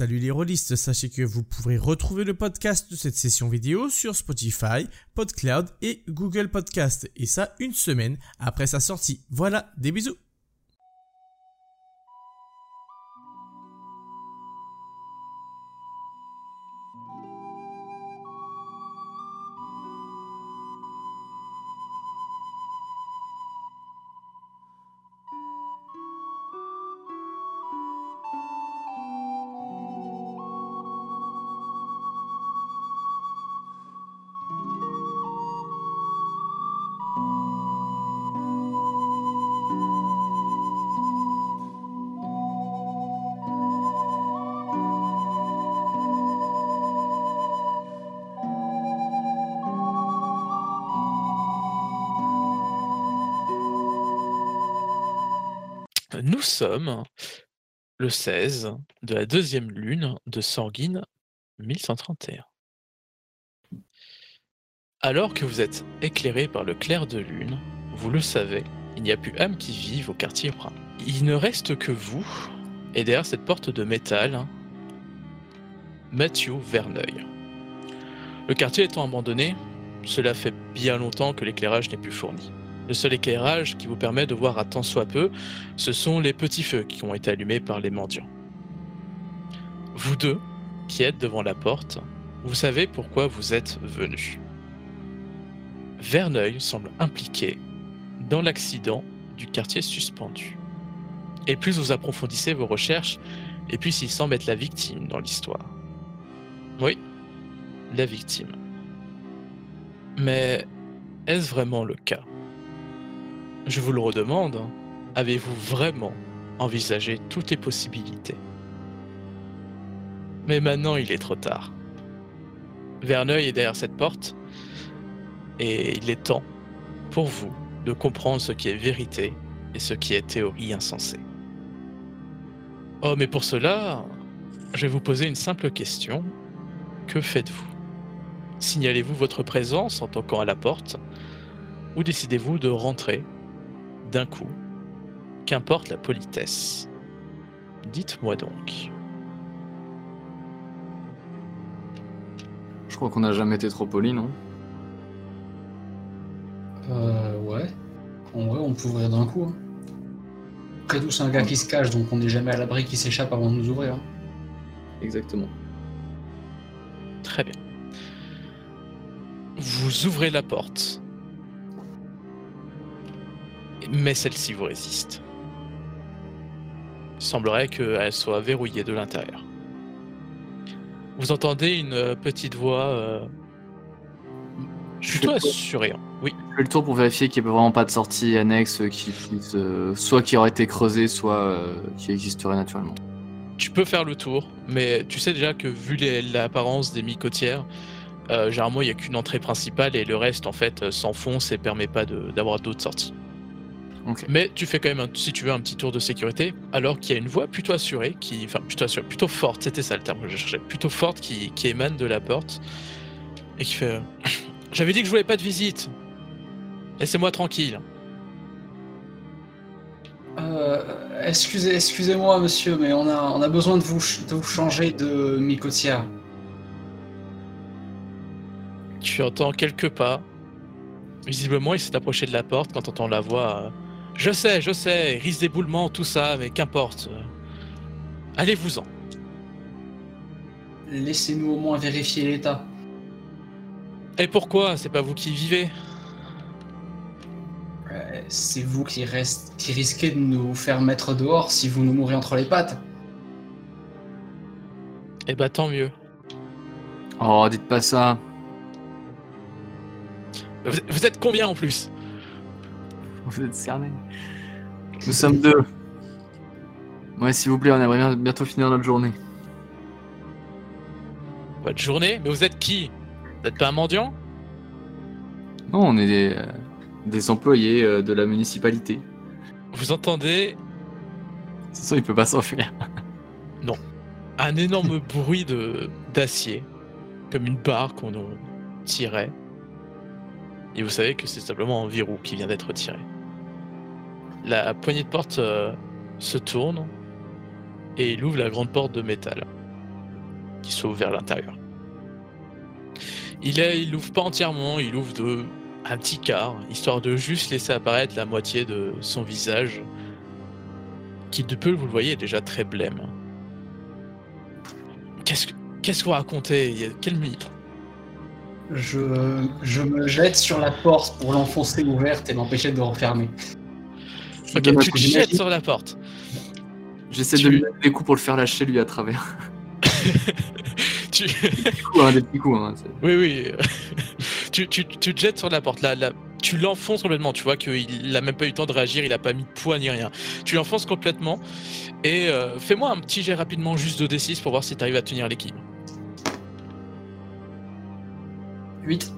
Salut les rôlistes, sachez que vous pourrez retrouver le podcast de cette session vidéo sur Spotify, PodCloud et Google Podcast, et ça une semaine après sa sortie. Voilà, des bisous sommes le 16 de la deuxième lune de Sanguine 1131. Alors que vous êtes éclairé par le clair de lune, vous le savez, il n'y a plus âme qui vive au quartier brun. Il ne reste que vous, et derrière cette porte de métal, Mathieu Verneuil. Le quartier étant abandonné, cela fait bien longtemps que l'éclairage n'est plus fourni. Le seul éclairage qui vous permet de voir à tant soit peu, ce sont les petits feux qui ont été allumés par les mendiants. Vous deux, qui êtes devant la porte, vous savez pourquoi vous êtes venus. Verneuil semble impliqué dans l'accident du quartier suspendu. Et plus vous approfondissez vos recherches, et plus il semble être la victime dans l'histoire. Oui, la victime. Mais est-ce vraiment le cas? Je vous le redemande, avez-vous vraiment envisagé toutes les possibilités? Mais maintenant il est trop tard. Verneuil est derrière cette porte, et il est temps pour vous de comprendre ce qui est vérité et ce qui est théorie insensée. Oh, mais pour cela, je vais vous poser une simple question. Que faites-vous? Signalez-vous votre présence en toquant à la porte ou décidez-vous de rentrer d'un coup Qu'importe la politesse. Dites-moi donc. Je crois qu'on n'a jamais été trop poli, non? Euh, ouais. En vrai, on peut ouvrir d'un coup. Hein. Après tout, c'est un gars qui se cache, donc on n'est jamais à l'abri qui s'échappe avant de nous ouvrir. hein. Exactement. Très bien. Vous ouvrez la porte. Mais celle-ci vous résiste. Il semblerait qu'elle soit verrouillée de l'intérieur. Vous entendez une petite voix euh, fais quoi assurée. hein. Oui, Je fais le tour pour vérifier qu'il n'y a vraiment pas de sortie annexe euh, qui euh, soit qui aurait été creusée, soit euh, qui existerait naturellement. tu peux faire le tour, mais tu sais déjà que vu l'apparence des mi-côtières, euh, généralement il n'y a qu'une entrée principale et le reste en fait s'enfonce et permet pas d'avoir d'autres sorties. Mais tu fais quand même, un- si tu veux, un petit tour de sécurité, alors qu'il y a une voix plutôt assurée, qui, enfin plutôt assurée, plutôt forte, c'était ça le terme que je cherchais, plutôt forte qui, qui émane de la porte et qui fait euh, J'avais dit que je voulais pas de visite. Laissez-moi tranquille. Euh, excusez, excusez-moi, monsieur, mais on a, on a besoin de vous, de vous changer de micotière. Tu entends quelques pas. Visiblement, il s'est approché de la porte quand tu entends la voix. euh, je sais, je sais, risque d'éboulement, tout ça, mais qu'importe. Allez-vous-en. Laissez-nous au moins vérifier l'état. Et pourquoi C'est pas vous qui y vivez? Euh, c'est vous qui, reste, qui risquez de nous faire mettre dehors si vous nous mourrez entre les pattes. Eh bah tant mieux. Oh, dites pas ça. Vous, vous êtes combien en plus? Vous êtes cerné. Nous sommes deux. Ouais, s'il vous plaît, on aimerait bien bientôt finir notre journée. Votre journée Mais vous êtes qui Vous êtes pas un mendiant Non, on est des, euh, des employés euh, de la municipalité. Vous entendez De toute façon, il peut pas s'enfuir. un énorme bruit de d'acier, comme une barre qu'on tirait. Et vous savez que c'est simplement un verrou qui vient d'être tiré. La poignée de porte euh, se tourne et il ouvre la grande porte de métal. qui s'ouvre vers l'intérieur. Il est, il ouvre pas entièrement, il ouvre de un petit quart, histoire de juste laisser apparaître la moitié de son visage, qui de peu, vous le voyez, est déjà très blême. Qu'est-ce que, qu'est-ce que vous racontez? Quel mythe? Je, je me jette sur la porte pour l'enfoncer ouverte et l'empêcher de refermer. Ok, tu te jettes sur la porte. J'essaie tu- de lui donner des coups pour le faire lâcher lui à travers. tu... Des coups, hein, des petits coups. Hein, Oui, oui. tu, tu, tu te jettes sur la porte. Là, là, tu l'enfonces complètement. Tu vois qu'il n'a même pas eu le temps de réagir. Il a pas mis de poids ni rien. Tu l'enfonces complètement. Et euh, fais-moi un petit jet rapidement, juste de D6 pour voir si tu arrives à tenir l'équipe. 8.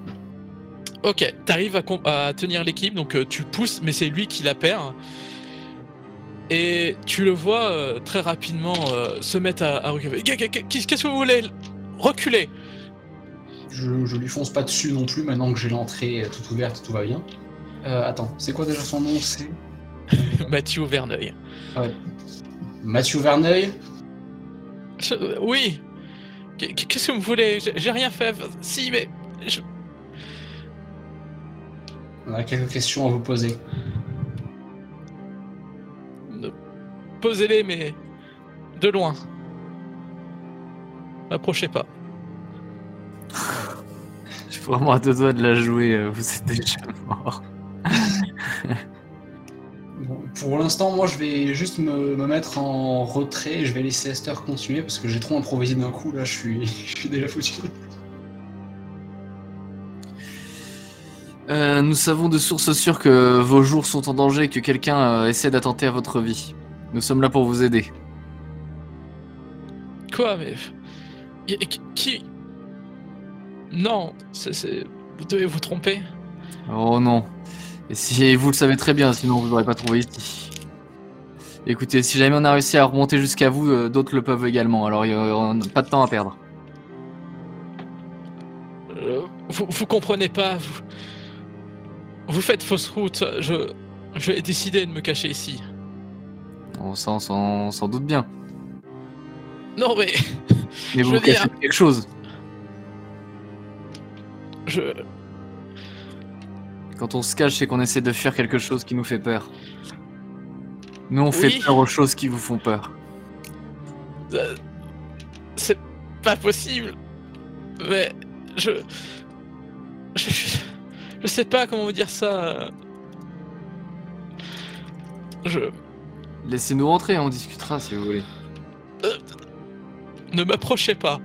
Ok, t'arrives à, à tenir l'équipe, donc euh, tu pousses, mais c'est lui qui la perd. Et tu le vois euh, très rapidement euh, se mettre à, à reculer. Qu'est- qu'est- Qu'est-ce que vous voulez? Reculez Je, je lui fonce pas dessus non plus maintenant que j'ai l'entrée toute ouverte, tout va bien. Attends, c'est quoi déjà son nom? C'est Mathieu Verneuil. Mathieu Verneuil? Je- oui Qu'est- Qu'est-ce que vous voulez? J'ai j'ai rien fait. Si, mais. je- On a quelques questions à vous poser. Posez-les, mais. De loin. M'approchez pas. Je suis vraiment à deux doigts de la jouer. euh, Vous êtes déjà mort. Bon, pour l'instant, moi je vais juste me, me mettre en retrait et je vais laisser Esther continuer parce que j'ai trop improvisé d'un coup là, je suis, je suis déjà foutu. Euh, nous savons de sources sûres que vos jours sont en danger et que quelqu'un euh, essaie d'attenter à votre vie. Nous sommes là pour vous aider. Quoi, mais. Y- Qui. Non, c'est- c'est- vous devez vous tromper. Oh non. Et si vous le savez très bien, sinon vous l'aurez pas trouvé ici. Écoutez, si jamais on a réussi à remonter jusqu'à vous, euh, d'autres le peuvent également. Alors il y a pas de temps à perdre. Euh, vous, vous comprenez pas. Vous, vous faites fausse route. Je. Je vais décider de me cacher ici. On s'en, s'en- s'en doute bien. Non, mais. Mais vous cachez dire- quelque chose. Je. Quand on se cache, c'est qu'on essaie de faire quelque chose qui nous fait peur. Nous, on fait peur aux choses qui vous font peur. euh, C'est pas possible. Mais. Je. Je. Je sais pas comment vous dire ça. Je. Laissez-nous rentrer, on discutera si vous voulez. Ne m'approchez pas.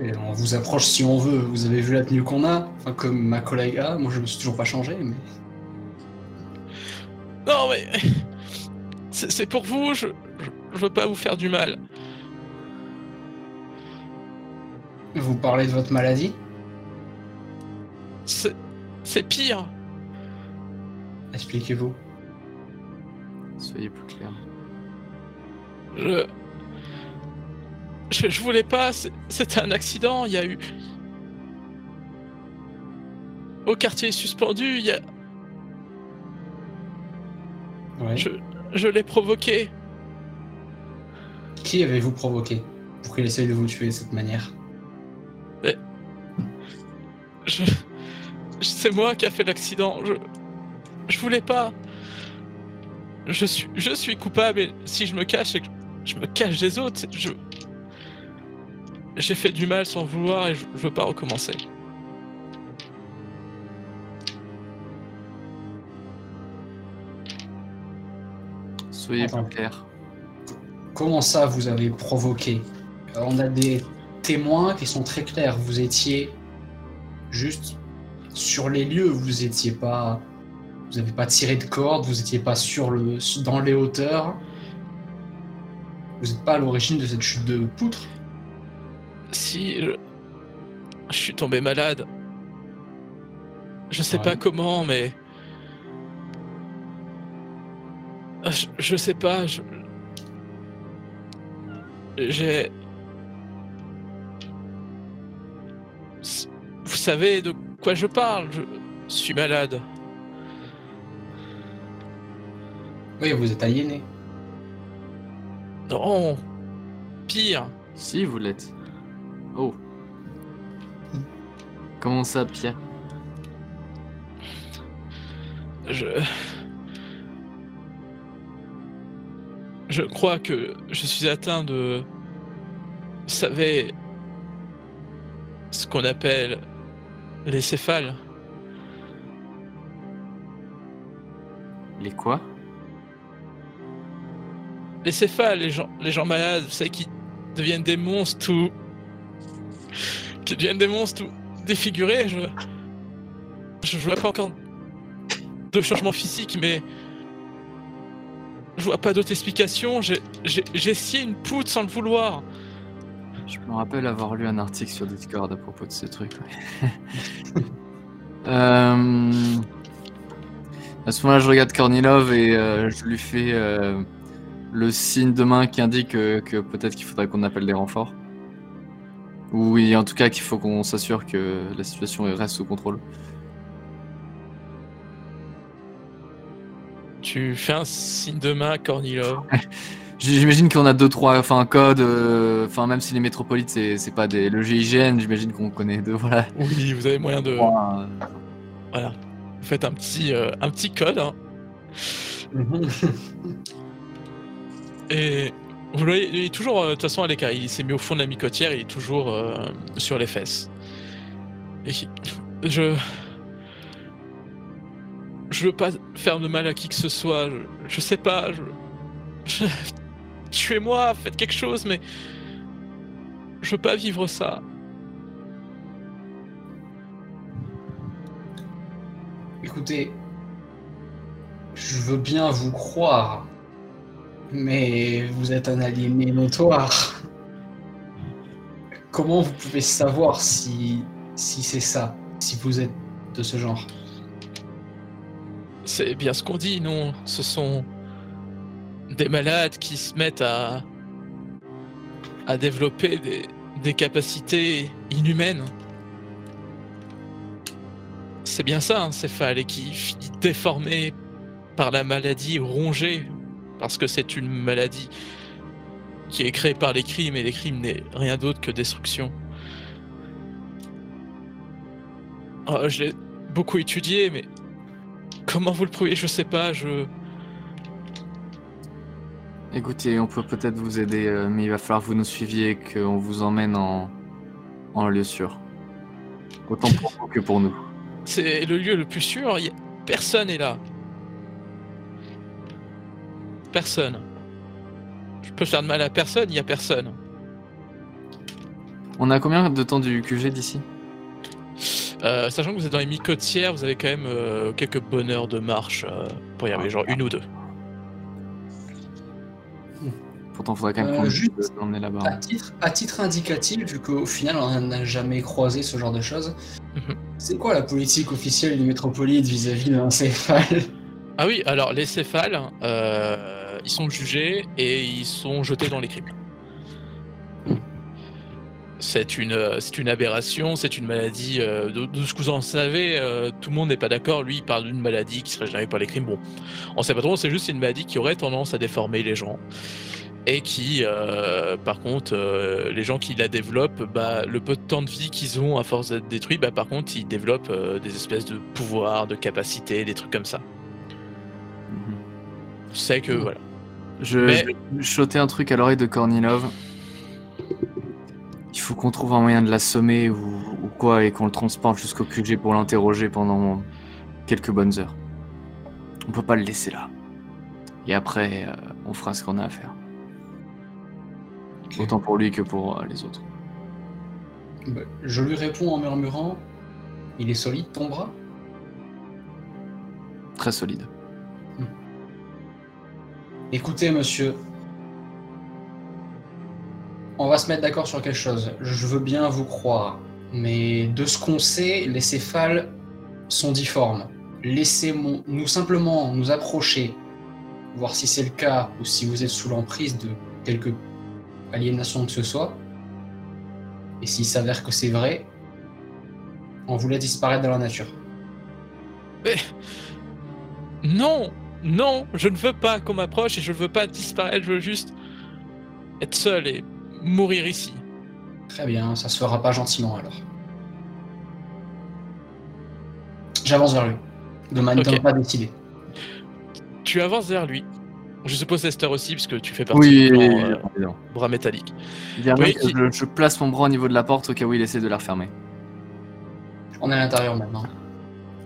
Et on vous approche si on veut. Vous avez vu la tenue qu'on a? Enfin, comme ma collègue a. Moi, je me suis toujours pas changé, mais. Non, mais. C'est pour vous, je, je. je veux pas vous faire du mal. Vous parlez de votre maladie C'est. C'est pire. Expliquez-vous. Soyez plus clair. Je. Je, je voulais pas, c'est- c'était un accident, il y a eu. Au quartier suspendu, il y a. Ouais. Je, je l'ai provoqué. Qui avez-vous provoqué pour qu'il essaye de vous tuer de cette manière? Je, je- c'est moi qui a fait l'accident. Je, je voulais pas. Je suis, je suis coupable et si je me cache, et que je me cache des autres. Je, j'ai fait du mal sans vouloir et je, je veux pas recommencer. Soyez plus clair. Comment ça, vous avez provoqué? Euh, On a des témoins qui sont très clairs. Vous étiez juste sur les lieux. Vous étiez pas. Vous n'avez pas tiré de corde. Vous étiez pas sur le dans les hauteurs. Vous n'êtes pas à l'origine de cette chute de poutre? Si je, je suis tombé malade. Je sais Ouais. pas comment, mais. Je, je sais pas, je. J'ai. Vous savez de quoi je parle, je suis malade. Oui, vous êtes aliéné. Non, pire. Si, vous l'êtes. Oh. Comment ça, Pierre Je. Je crois que je suis atteint de. Vous savez. Ce qu'on appelle. Les céphales. Les quoi? Les céphales, les gens, les gens malades, vous savez, qui deviennent des monstres ou. qui deviennent des monstres ou défigurés, je. Je vois pas encore de changement physique, mais. Je vois pas d'autre explication. J'ai scié une poutre sans le vouloir. Je me rappelle avoir lu un article sur Discord à propos de ce truc. ouais. Euh, À ce moment-là, je regarde Kornilov et euh, je lui fais euh, le signe de main qui indique que peut-être qu'il faudrait qu'on appelle des renforts. Ou oui, en tout cas qu'il faut qu'on s'assure que la situation reste sous contrôle. Tu fais un signe de main à Kornilov. J'imagine qu'on a deux trois, enfin un code, euh, enfin même si les métropolites c'est pas des le GIGN, j'imagine qu'on connaît deux voilà. Oui, vous avez moyen de. euh, Voilà. Vous faites un petit, euh, un petit code. hein. Et vous voyez, il est toujours, de toute façon, à l'écart. Il s'est mis au fond de la micotière, il est toujours euh, sur les fesses. Et je. Je veux pas faire de mal à qui que ce soit. Je, je sais pas. Je... Tuez-moi, faites quelque chose, mais. Je veux pas vivre ça. Écoutez, je veux bien vous croire, mais vous êtes un aliéné notoire. Comment vous pouvez savoir si, si c'est ça, si vous êtes de ce genre? C'est bien ce qu'on dit, non? Ce sont des malades qui se mettent à, développer des, capacités inhumaines. C'est bien ça, un céphale, qui finit déformé par la maladie, rongé, parce que c'est une maladie qui est créée par les crimes, et les crimes n'est rien d'autre que destruction. Ah, je l'ai beaucoup étudié, mais Comment vous le prouvez? Je sais pas, je. Écoutez, on peut peut-être vous aider, euh, mais il va falloir que vous nous suiviez et qu'on vous emmène en, en lieu sûr. Autant pour vous que pour nous. C'est le lieu le plus sûr, y a- personne est là. Personne. Je peux faire de mal à personne, il y a personne. On a combien de temps du QG d'ici? Euh, sachant que vous êtes dans les mi-côtières, vous avez quand même euh, quelques bonnes heures de marche euh, pour y arriver, genre une ou deux. Pourtant, il faudrait quand même Euh, qu'on juste- l'emmener là-bas. à titre, à titre indicatif, vu qu'au final on n'a jamais croisé ce genre de choses, Mhm. c'est quoi la politique officielle du métropolite vis-à-vis d'un céphale Ah oui, alors les céphales, euh, ils sont jugés et ils sont jetés dans les crimes. C'est une, c'est une aberration, c'est une maladie. euh, de, de ce que vous en savez, euh, tout le monde n'est pas d'accord. Lui, il parle d'une maladie qui serait générée par les crimes. Bon, on sait pas trop, c'est juste une maladie qui aurait tendance à déformer les gens. Et qui, euh, par contre, euh, les gens qui la développent, bah, le peu de temps de vie qu'ils ont à force d'être détruits, bah, par contre, ils développent euh, des espèces de pouvoirs, de capacités, des trucs comme ça. Mhm. C'est que, voilà. Je, Mais- je vais un truc à l'oreille de Kornilov. Il faut qu'on trouve un moyen de l'assommer ou, ou quoi et qu'on le transporte jusqu'au QG pour l'interroger pendant quelques bonnes heures. On peut pas le laisser là. Et après, on fera ce qu'on a à faire. Autant pour lui que pour euh, les autres. Bah, Je lui réponds en murmurant Il est solide ton bras? Très solide. Écoutez, monsieur, on va se mettre d'accord sur quelque chose. Je veux bien vous croire, mais de ce qu'on sait, les céphales sont difformes. Laissez-nous simplement nous approcher, voir si c'est le cas ou si vous êtes sous l'emprise de quelque aliénation que ce soit. Et s'il s'avère que c'est vrai, on vous laisse disparaître dans la nature. Non, non, je ne veux pas qu'on m'approche et je ne veux pas disparaître, je veux juste être seul et mourir ici. Très bien, ça se fera pas gentiment alors. J'avance vers lui. De manière pas décidée. Tu avances vers lui. Je suppose Esther aussi, puisque tu fais partie Oui, du oui, euh, bras métallique. Oui, qui- je, je place mon bras au niveau de la porte au cas où il essaie de la refermer. On est à l'intérieur maintenant.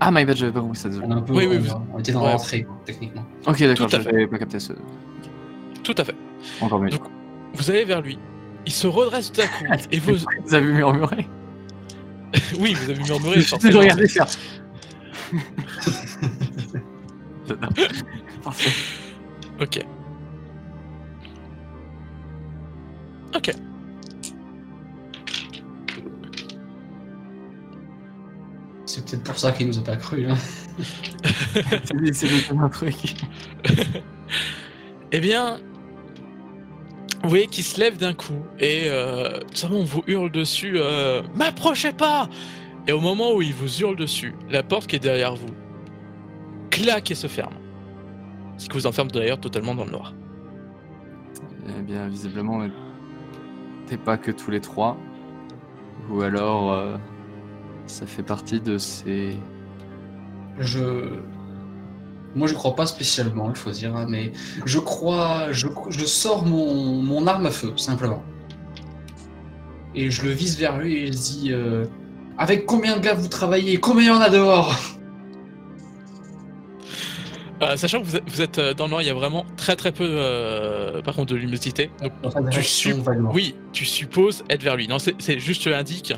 Ah, my bad, j'avais pas compris ça, désolé. On, est un peu, Oui, oui, on, vous- on était dans ouais. l'entrée, techniquement. Ok, d'accord, Tout à fait. j'avais pas capté ce. Tout à fait. Encore mieux. Donc, Vous allez vers lui. Il se redresse tout à coup. et vous. Vous avez murmuré Oui, vous avez Je murmuré. me suis regardé faire. Parfait. Ok. Ok. C'est peut-être pour ça qu'il nous a pas cru. hein. C'est c'est un truc. Eh bien, vous voyez qu'il se lève d'un coup et euh, tout simplement on vous hurle dessus euh, M'approchez pas Et au moment où il vous hurle dessus, la porte qui est derrière vous claque et se ferme. Ce qui vous enferme d'ailleurs totalement dans le noir. Eh bien, visiblement, t'es pas que tous les trois. Ou alors, euh, ça fait partie de ces. Je. Moi, je crois pas spécialement, il faut dire, hein, mais je crois. Je, je sors mon, mon arme à feu, simplement. Et je le vise vers lui et je dis euh, Avec combien de gars vous travaillez Combien il y en a dehors? Euh, sachant que vous êtes, vous êtes, euh, dans le noir, il y a vraiment très très peu euh, par contre de luminosité. Donc tu oui, tu supposes être vers lui. Non, c'est juste je l'indique.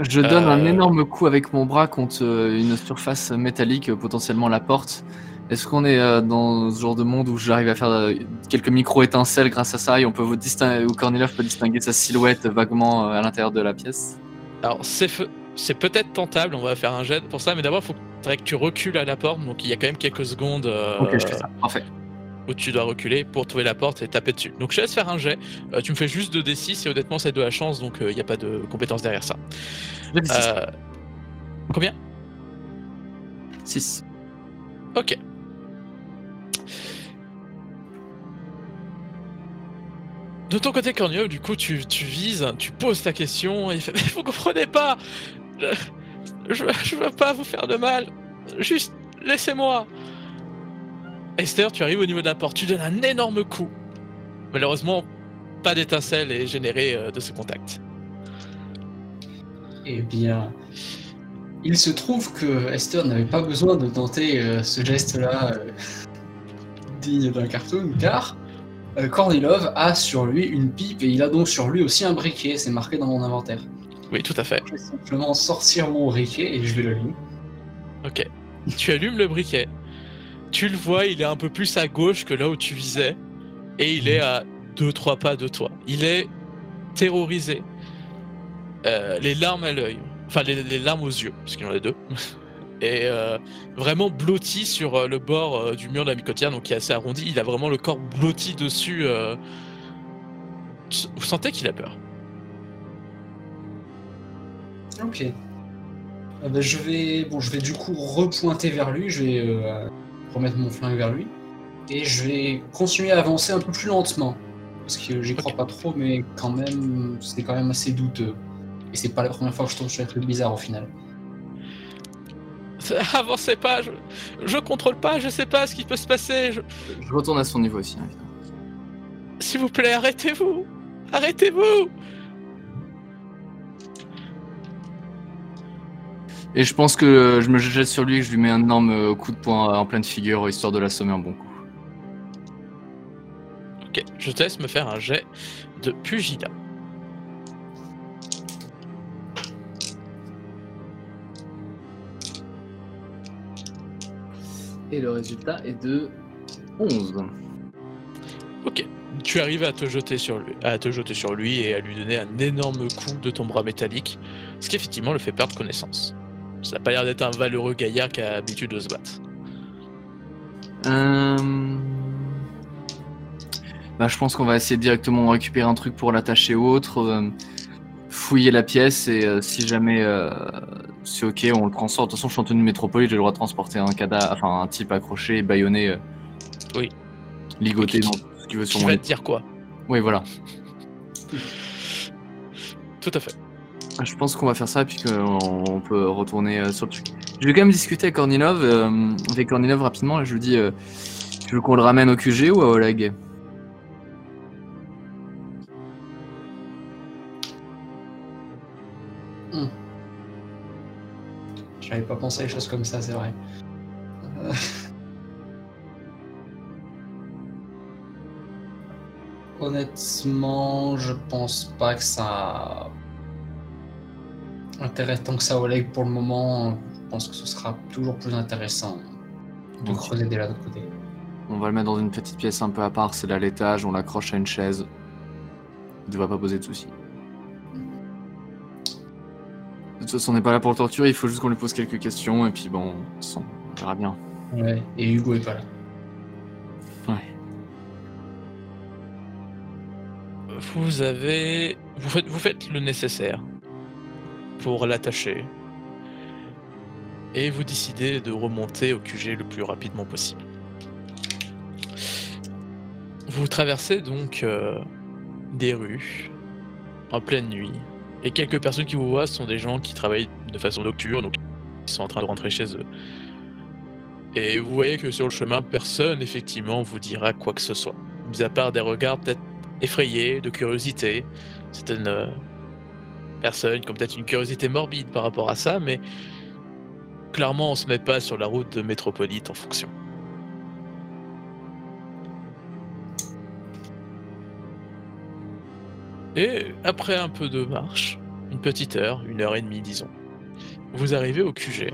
Je donne un énorme coup avec mon bras contre une surface métallique, potentiellement la porte. Est-ce qu'on est euh, dans ce genre de monde où j'arrive à faire euh, quelques micro-étincelles grâce à ça et on peut vous distinguer, ou Kornilov peut distinguer sa silhouette vaguement euh, à l'intérieur de la pièce? Alors c'est c'est peut-être tentable, on va faire un jet pour ça, mais d'abord il faudrait que tu recules à la porte, donc il y a quand même quelques secondes euh, Ok, je fais ça. Parfait. où tu dois reculer pour trouver la porte et taper dessus. Donc je te laisse faire un jet, Euh, tu me fais juste 2d6 et honnêtement c'est de la chance, donc euh, il n'y a pas de compétence derrière ça. J'ai dit six. Euh, Combien? Six. Ok. De ton côté, Cornio, du coup, tu, tu vises, tu poses ta question, et il fait Mais vous comprenez pas je, je, veux pas vous faire de mal, juste laissez-moi Esther, tu arrives au niveau de la porte, tu donnes un énorme coup. Malheureusement, pas d'étincelle est générée euh, de ce contact. Eh bien, il se trouve que Esther n'avait pas besoin de tenter euh, ce geste-là euh, digne d'un cartoon, car euh, Kornilov a sur lui une pipe et il a donc sur lui aussi un briquet, c'est marqué dans mon inventaire. Oui, tout à fait. Je vais simplement sortir mon briquet et je vais l'allumer. Ok. tu allumes le briquet. Tu le vois, il est un peu plus à gauche que là où tu visais. Et il est à 2-3 pas de toi. Il est terrorisé. Euh, les larmes à l'œil. Enfin, les, les larmes aux yeux, parce qu'il en a deux. Et euh, vraiment blotti sur euh, le bord du mur de la micotière, donc qui est assez arrondi. Il a vraiment le corps blotti dessus. euh. Vous sentez qu'il a peur. Ok. Ah bah, je vais, bon, je vais du coup repointer vers lui. Je vais euh, remettre mon flingue vers lui et je vais continuer à avancer un peu plus lentement parce que j'y crois pas trop, mais quand même, c'est quand même assez douteux. Et c'est pas la première fois que je tombe sur un truc bizarre au final. Avancez pas, je, je contrôle pas, je sais pas ce qui peut se passer. je- Je retourne à son niveau aussi. hein. S'il vous plaît, arrêtez-vous Arrêtez-vous Et je pense que je me jette sur lui et que je lui mets un énorme euh, coup de poing en pleine figure histoire de l'assommer un bon coup. Ok, je te laisse me faire un jet de pugilat. Et le résultat est de 11. Ok, tu arrives à te jeter sur lui, à te jeter sur lui et à lui donner un énorme coup de ton bras métallique, ce qui effectivement le fait perdre connaissance. Ça n'a pas l'air d'être un valeureux gaillard qui a l'habitude de se battre. Euh... Bah, je pense qu'on va essayer directement de récupérer un truc pour l'attacher ou autre, euh, fouiller la pièce et euh, si jamais c'est ok, on le transporte. De toute façon, je suis en tenue métropole, j'ai le droit de transporter un cadavre, enfin un type accroché, baïonné, Oui. ligoté Qui- ce qu'il veut sur Qui mon va lit. te dire quoi Oui, voilà. Tout à fait. Ah, Je pense qu'on va faire ça, puis qu'on on peut retourner euh, sur le truc. Je vais quand même discuter avec Kornilov, euh, rapidement, et je lui dis euh, Tu veux qu'on le ramène au QG ou à Oleg? J'avais pas pensé à les choses comme ça, c'est vrai. Euh. Honnêtement, je pense pas que ça intéresse tant que ça Oleg pour le moment. Je pense que ce sera toujours plus intéressant de Ok. creuser dès l'autre côté. On va le mettre dans une petite pièce un peu à part, c'est là l'étage, on l'accroche à une chaise. Il devrait pas poser de soucis. De toute façon, on n'est pas là pour le torturer, il faut juste qu'on lui pose quelques questions, et puis bon, de on verra bien. Ouais, et Hugo est pas là. Ouais. Vous avez. Vous faites, vous faites le nécessaire pour l'attacher. Et vous décidez de remonter au QG le plus rapidement possible. Vous traversez donc euh, des rues en pleine nuit. Et quelques personnes qui vous voient sont des gens qui travaillent de façon nocturne, donc ils sont en train de rentrer chez eux. Et vous voyez que sur le chemin, personne effectivement vous dira quoi que ce soit. Mis à part des regards peut-être effrayés, de curiosité. Certaines euh, personnes qui ont peut-être une curiosité morbide par rapport à ça, mais clairement on se met pas sur la route de métropolite en fonction. Et après un peu de marche, une petite heure, une heure et demie disons, vous arrivez au QG.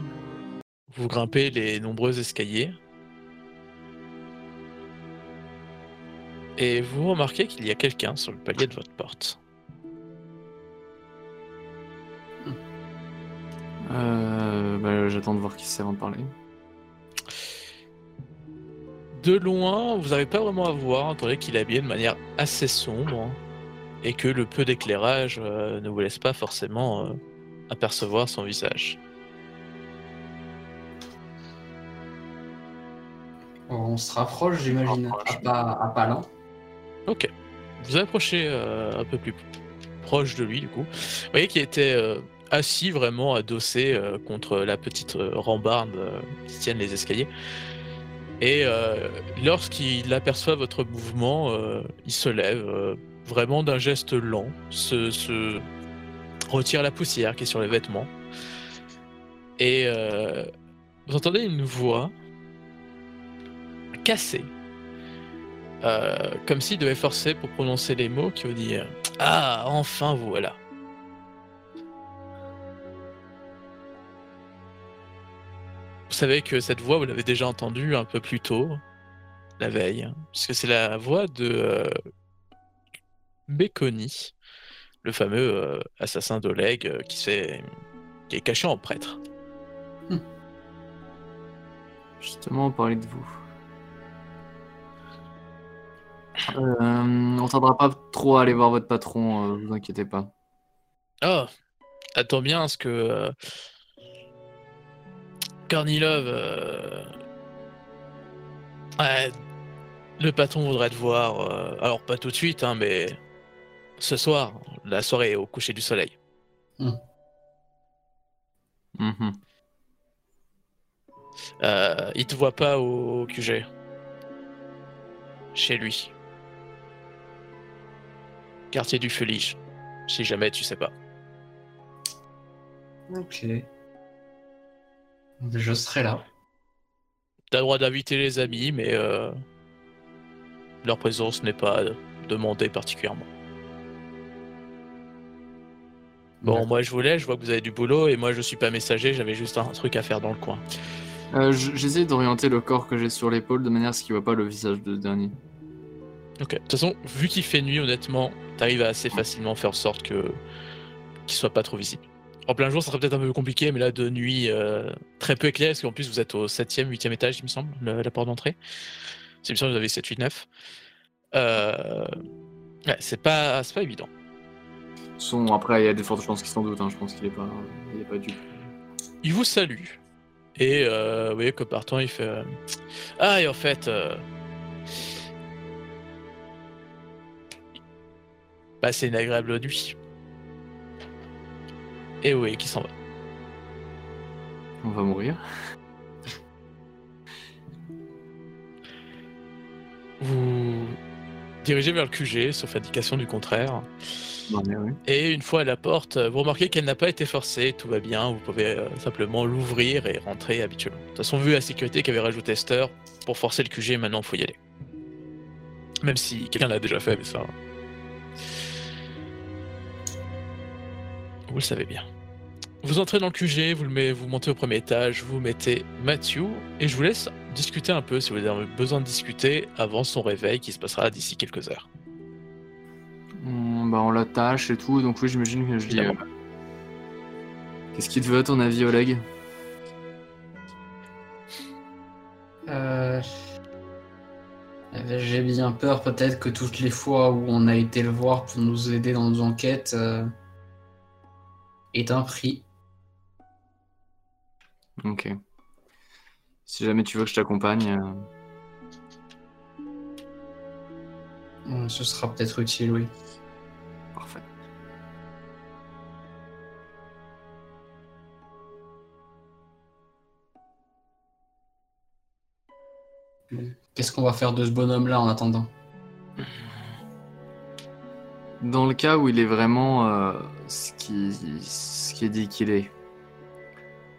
Vous grimpez les nombreux escaliers. Et vous remarquez qu'il y a quelqu'un sur le palier de votre porte. Euh, bah, J'attends de voir qui c'est avant de parler. De loin, vous n'arrivez pas vraiment à voir, étant donné qu'il est habillé de manière assez sombre, et que le peu d'éclairage euh, ne vous laisse pas forcément euh, apercevoir son visage. On se rapproche, j'imagine, à pas, à pas lent. Ok. Vous approchez euh, un peu plus proche de lui, du coup. Vous voyez qu'il était assis vraiment adossé euh, contre la petite euh, rambarde euh, qui tiennent les escaliers. Et lorsqu'il aperçoit votre mouvement, il se lève vraiment d'un geste lent, se, retire la poussière qui est sur les vêtements. Et vous entendez une voix cassée comme s'il devait forcer pour prononcer les mots qui vous dit Ah, enfin vous voilà. Vous savez que cette voix, vous l'avez déjà entendue un peu plus tôt, la veille, hein, puisque c'est la voix de euh, Béconi, le fameux euh, assassin d'Oleg euh, qui, qui est caché en prêtre. Justement, on parlait de vous. Euh, on tardera pas trop à aller voir votre patron, euh, vous inquiétez pas. Oh, attends bien ce que euh, Kornilov. euh, ouais, le patron voudrait te voir. euh, alors pas tout de suite, hein, mais ce soir, la soirée au coucher du soleil. Euh, il te voit pas au, au QG. Chez lui. Quartier du Feulige. Si jamais tu sais pas. Ok. Je serai là. T'as le droit d'inviter les amis, mais euh, leur présence n'est pas demandée particulièrement. Bon, moi je voulais, je vois que vous avez du boulot, et moi je suis pas messager, j'avais juste un truc à faire dans le coin. Euh, J'essaie d'orienter le corps que j'ai sur l'épaule de manière à ce qu'il voit pas le visage de ce dernier. Ok. De toute façon, vu qu'il fait nuit, honnêtement, t'arrives à assez facilement faire en sorte que qu'il soit pas trop visible. En plein jour, ça serait peut-être un peu compliqué, mais là, de nuit, euh, très peu éclairé, parce qu'en plus, vous êtes au 7e, 8e étage, il me semble, le- la porte d'entrée. C'est il me semble que vous avez 7, 8, 9. Euh... Ouais, c'est pas, évident. Son, après, il y a des fortes chances qu'il s'en doute, hein, je pense qu'il est pas, il est pas du Il vous salue. Et euh, vous voyez que partant, il fait euh, Ah, et en fait. euh, Bah, c'est une agréable nuit. Et Oe qui s'en va. On va mourir. Vous dirigez vers le QG, sauf indication du contraire. Non, mais oui. Et une fois à la porte, vous remarquez qu'elle n'a pas été forcée, tout va bien, vous pouvez euh, simplement l'ouvrir et rentrer habituellement. De toute façon, vu la sécurité qu'avait rajouté Esther, pour forcer le QG, maintenant il faut y aller. Même si quelqu'un l'a déjà fait, mais ça. Vous le savez bien. Vous entrez dans le QG, vous, le mettez, vous montez au premier étage, vous mettez Matthew, et je vous laisse discuter un peu si vous avez besoin de discuter avant son réveil qui se passera d'ici quelques heures. On, bah, on l'attache et tout, donc oui, j'imagine que je dis. euh. Qu'est-ce qu'il te veut, à ton avis, Oleg? Euh, ben, J'ai bien peur peut-être que toutes les fois où on a été le voir pour nous aider dans nos enquêtes euh, est un prix. Ok. Si jamais tu veux que je t'accompagne. euh, Hum, Ce sera peut-être utile, oui. Parfait. Qu'est-ce qu'on va faire de ce bonhomme-là en attendant? Dans le cas où il est vraiment euh, ce, qui, est dit qu'il est,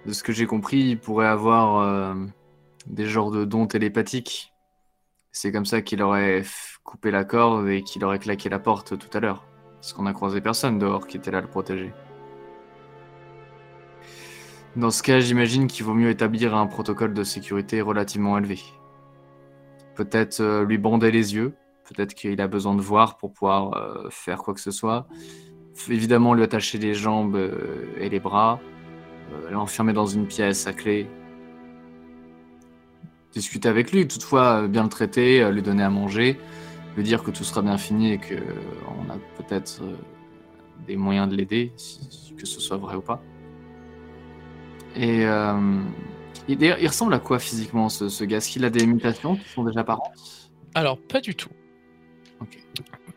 de ce que j'ai compris, il pourrait avoir euh, des genres de dons télépathiques. C'est comme ça qu'il aurait coupé la corde et qu'il aurait claqué la porte tout à l'heure. Parce qu'on a croisé personne dehors qui était là à le protéger. Dans ce cas, j'imagine qu'il vaut mieux établir un protocole de sécurité relativement élevé. Peut-être euh, lui bander les yeux, Peut-être qu'il a besoin de voir pour pouvoir euh, faire quoi que ce soit. Évidemment, lui attacher les jambes euh, et les bras, euh, l'enfermer dans une pièce à clé. Discuter avec lui, toutefois, bien le traiter, lui donner à manger, lui dire que tout sera bien fini et que on a peut-être des moyens de l'aider, que ce soit vrai ou pas. Et il, ressemble à quoi physiquement ce, ce gars? Est-ce qu'il a des mutations qui sont déjà apparentes Alors, pas du tout.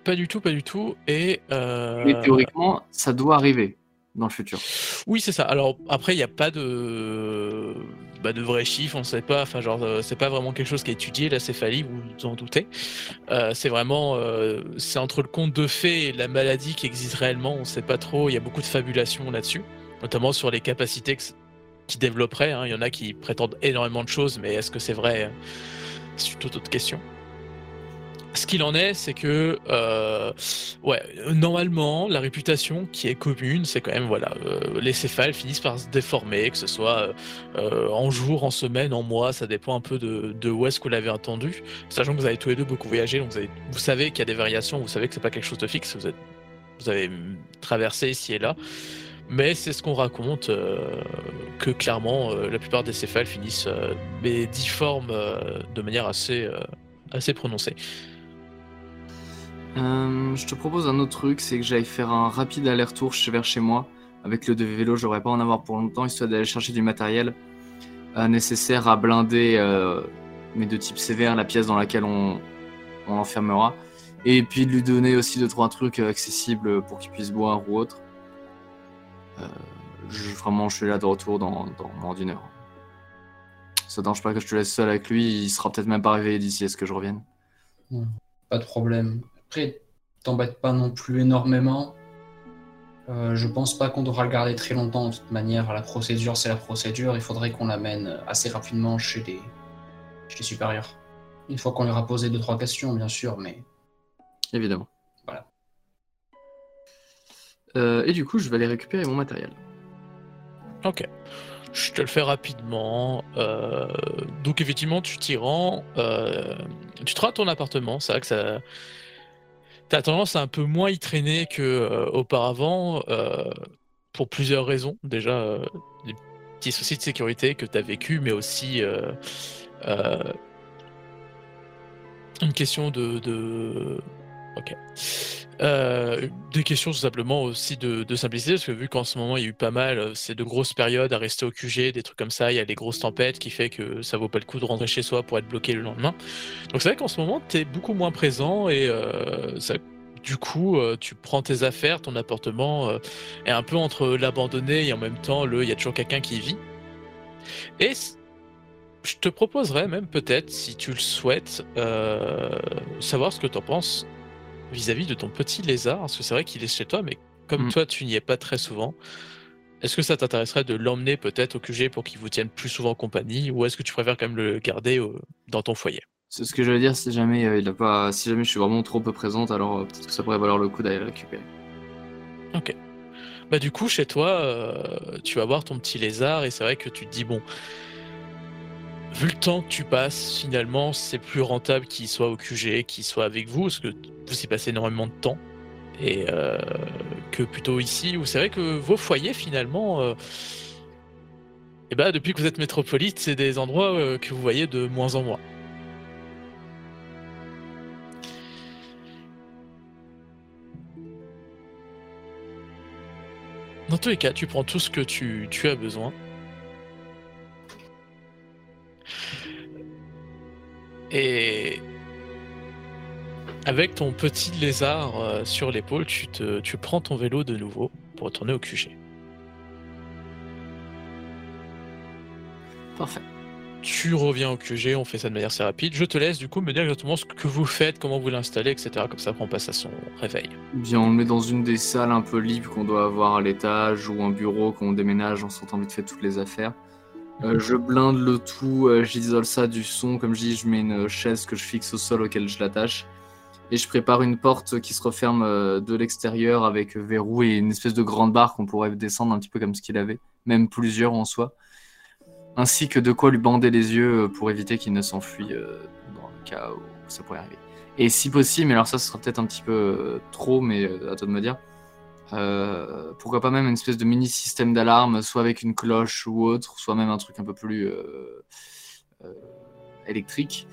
Pas du tout, pas du tout. Et. euh, Mais théoriquement, ça doit arriver dans le futur. Oui, c'est ça. Alors après, il n'y a pas de, bah, de vrais chiffres, on ne sait pas. Enfin, genre, euh, c'est pas vraiment quelque chose qui est étudié la céphalie, vous vous en doutez. Euh, c'est vraiment, euh, c'est entre le conte de fées et la maladie qui existe réellement. On ne sait pas trop. Il y a beaucoup de fabulations là-dessus, notamment sur les capacités qui développeraient. hein. Il y en a qui prétendent énormément de choses, mais est-ce que c'est vrai C'est une toute autre question. Ce qu'il en est, c'est que, euh, ouais, normalement, la réputation qui est commune, c'est quand même, voilà, euh, les céphales finissent par se déformer, que ce soit euh, en jour, en semaine, en mois, ça dépend un peu de, de où est-ce que vous l'avez entendu. Sachant que vous avez tous les deux beaucoup voyagé, donc vous, avez- vous savez qu'il y a des variations, vous savez que c'est pas quelque chose de fixe, vous, avez traversé ici et là. Mais c'est ce qu'on raconte, que clairement, la plupart des céphales finissent mais difforment euh, de manière assez, assez prononcée. Euh, je te propose un autre truc, c'est que j'aille faire un rapide aller-retour vers chez moi. Avec le de vélo, j'aurais pas en avoir pour longtemps, histoire d'aller chercher du matériel euh, nécessaire à blinder euh, mes deux types sévères, la pièce dans laquelle on, on l'enfermera. Et puis de lui donner aussi deux trois trucs euh, accessibles pour qu'il puisse boire ou autre. Je, vraiment, je suis là de retour dans, moins d'une heure. Ça dérange pas que je te laisse seul avec lui, il sera peut-être même pas réveillé d'ici à ce que je revienne. Pas de problème. Après, t'embête pas non plus énormément. Euh, je pense pas qu'on devra le garder très longtemps. De toute manière, la procédure, c'est la procédure. Il faudrait qu'on l'amène assez rapidement chez les, chez les supérieurs. Une fois qu'on leur a posé deux, trois questions, bien sûr, mais Évidemment. Voilà. Euh, et du coup, je vais aller récupérer mon matériel. Ok. Je te le fais rapidement. Euh, donc effectivement, tu t'y rends. euh, tu te rends à ton appartement. C'est vrai que ça. T'as tendance à un peu moins y traîner que euh, euh, pour plusieurs raisons. Déjà, euh, des petits soucis de sécurité que tu as vécu, mais aussi une question de... Ok. Euh, des questions tout simplement aussi de, simplicité, parce que vu qu'en ce moment il y a eu pas mal, euh, c'est de grosses périodes à rester au QG, des trucs comme ça, il y a des grosses tempêtes qui fait que ça vaut pas le coup de rentrer chez soi pour être bloqué le lendemain. Donc c'est vrai qu'en ce moment tu es beaucoup moins présent et euh, ça- du coup, tu prends tes affaires, ton appartement est un peu entre l'abandonné et en même temps le il y a toujours quelqu'un qui vit. Et je te proposerais même peut-être, si tu le souhaites, savoir ce que tu en penses vis-à-vis de ton petit lézard, parce que c'est vrai qu'il est chez toi, mais comme Mm. toi tu n'y es pas très souvent, est-ce que ça t'intéresserait de l'emmener peut-être au QG pour qu'il vous tienne plus souvent compagnie, ou est-ce que tu préfères quand même le garder dans ton foyer? C'est ce que je veux dire, si jamais euh, il a pas, si jamais je suis vraiment trop peu présente, alors euh, peut-être que ça pourrait valoir le coup d'aller le récupérer. Bah du coup, chez toi, euh, tu vas voir ton petit lézard et c'est vrai que tu te dis bon, vu le temps que tu passes, finalement, c'est plus rentable qu'il soit au QG, qu'il soit avec vous, parce que vous y passez énormément de temps et euh, que plutôt ici où c'est vrai que vos foyers finalement, euh, eh ben, depuis que vous êtes métropolite, c'est des endroits euh, que vous voyez de moins en moins. Dans tous les cas, tu prends tout ce que tu, tu as besoin. Et avec ton petit lézard euh, sur l'épaule, tu, te, tu prends ton vélo de nouveau pour retourner au QG. Parfait. Tu reviens au QG, on fait ça de manière assez rapide. Je te laisse du coup me dire exactement ce que vous faites, comment vous l'installez, etc. Comme ça, après, on passe à son réveil. Bien, on le met dans une des salles un peu libres qu'on doit avoir à l'étage ou un bureau qu'on déménage en sortant vite fait toutes les affaires. Euh, je blinde le tout, euh, j'isole ça du son, comme je dis, je mets une chaise que je fixe au sol auquel je l'attache. Et je prépare une porte qui se referme euh, de l'extérieur avec verrou et une espèce de grande barre qu'on pourrait descendre un petit peu comme ce qu'il avait, même plusieurs en soi. Ainsi que de quoi lui bander les yeux pour éviter qu'il ne s'enfuit dans le cas où ça pourrait arriver. Et si possible, mais alors ça, ce sera peut-être un petit peu trop, mais à toi de me dire. Euh, pourquoi pas même une espèce de mini système d'alarme, soit avec une cloche ou autre, soit même un truc un peu plus euh, euh, électrique.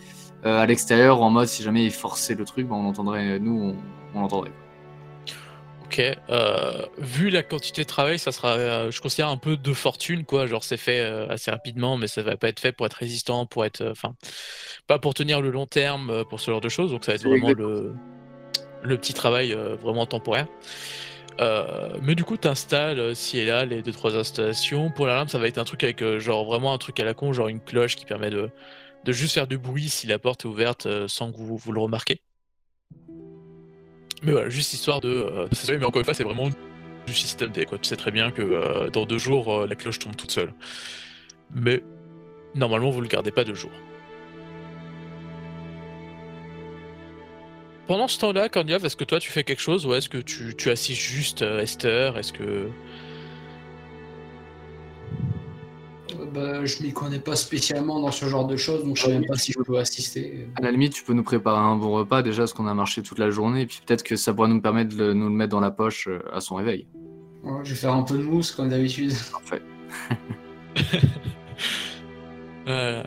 Euh, à l'extérieur, en mode si jamais il forçait le truc, ben, on entendrait, nous, on, on l'entendrait. Ok. euh, vu la quantité de travail, ça sera, euh, je considère un peu de fortune, quoi. Genre, c'est fait euh, assez rapidement, mais ça va pas être fait pour être résistant, pour être, euh, enfin, pas pour tenir le long terme, euh, pour ce genre de choses. Donc, ça va être C'est vraiment le, le petit travail euh, vraiment temporaire. Euh, mais du coup, tu installes ci et là les deux trois installations. Pour l'alarme, ça va être un truc avec euh, genre vraiment un truc à la con, genre une cloche qui permet de, de juste faire du bruit si la porte est ouverte euh, sans que vous, vous le remarquez. Mais voilà, juste histoire de. euh, mais encore une fois, c'est vraiment du système D. Quoi. Tu sais très bien que euh, dans deux jours, euh, la cloche tombe toute seule. Mais normalement, vous le gardez pas deux jours. Pendant ce temps-là, Corniov, est-ce que toi tu fais quelque chose ou est-ce que tu, tu assistes juste euh, Esther? Est-ce que. Euh, bah, je m'y connais pas spécialement dans ce genre de choses, donc je sais même pas si je peux assister. À la limite, tu peux nous préparer un bon repas déjà, parce qu'on a marché toute la journée, et puis peut-être que ça pourrait nous permettre de le- nous le mettre dans la poche euh, à son réveil. Ouais, je vais faire un peu de mousse comme d'habitude. Parfait. Euh...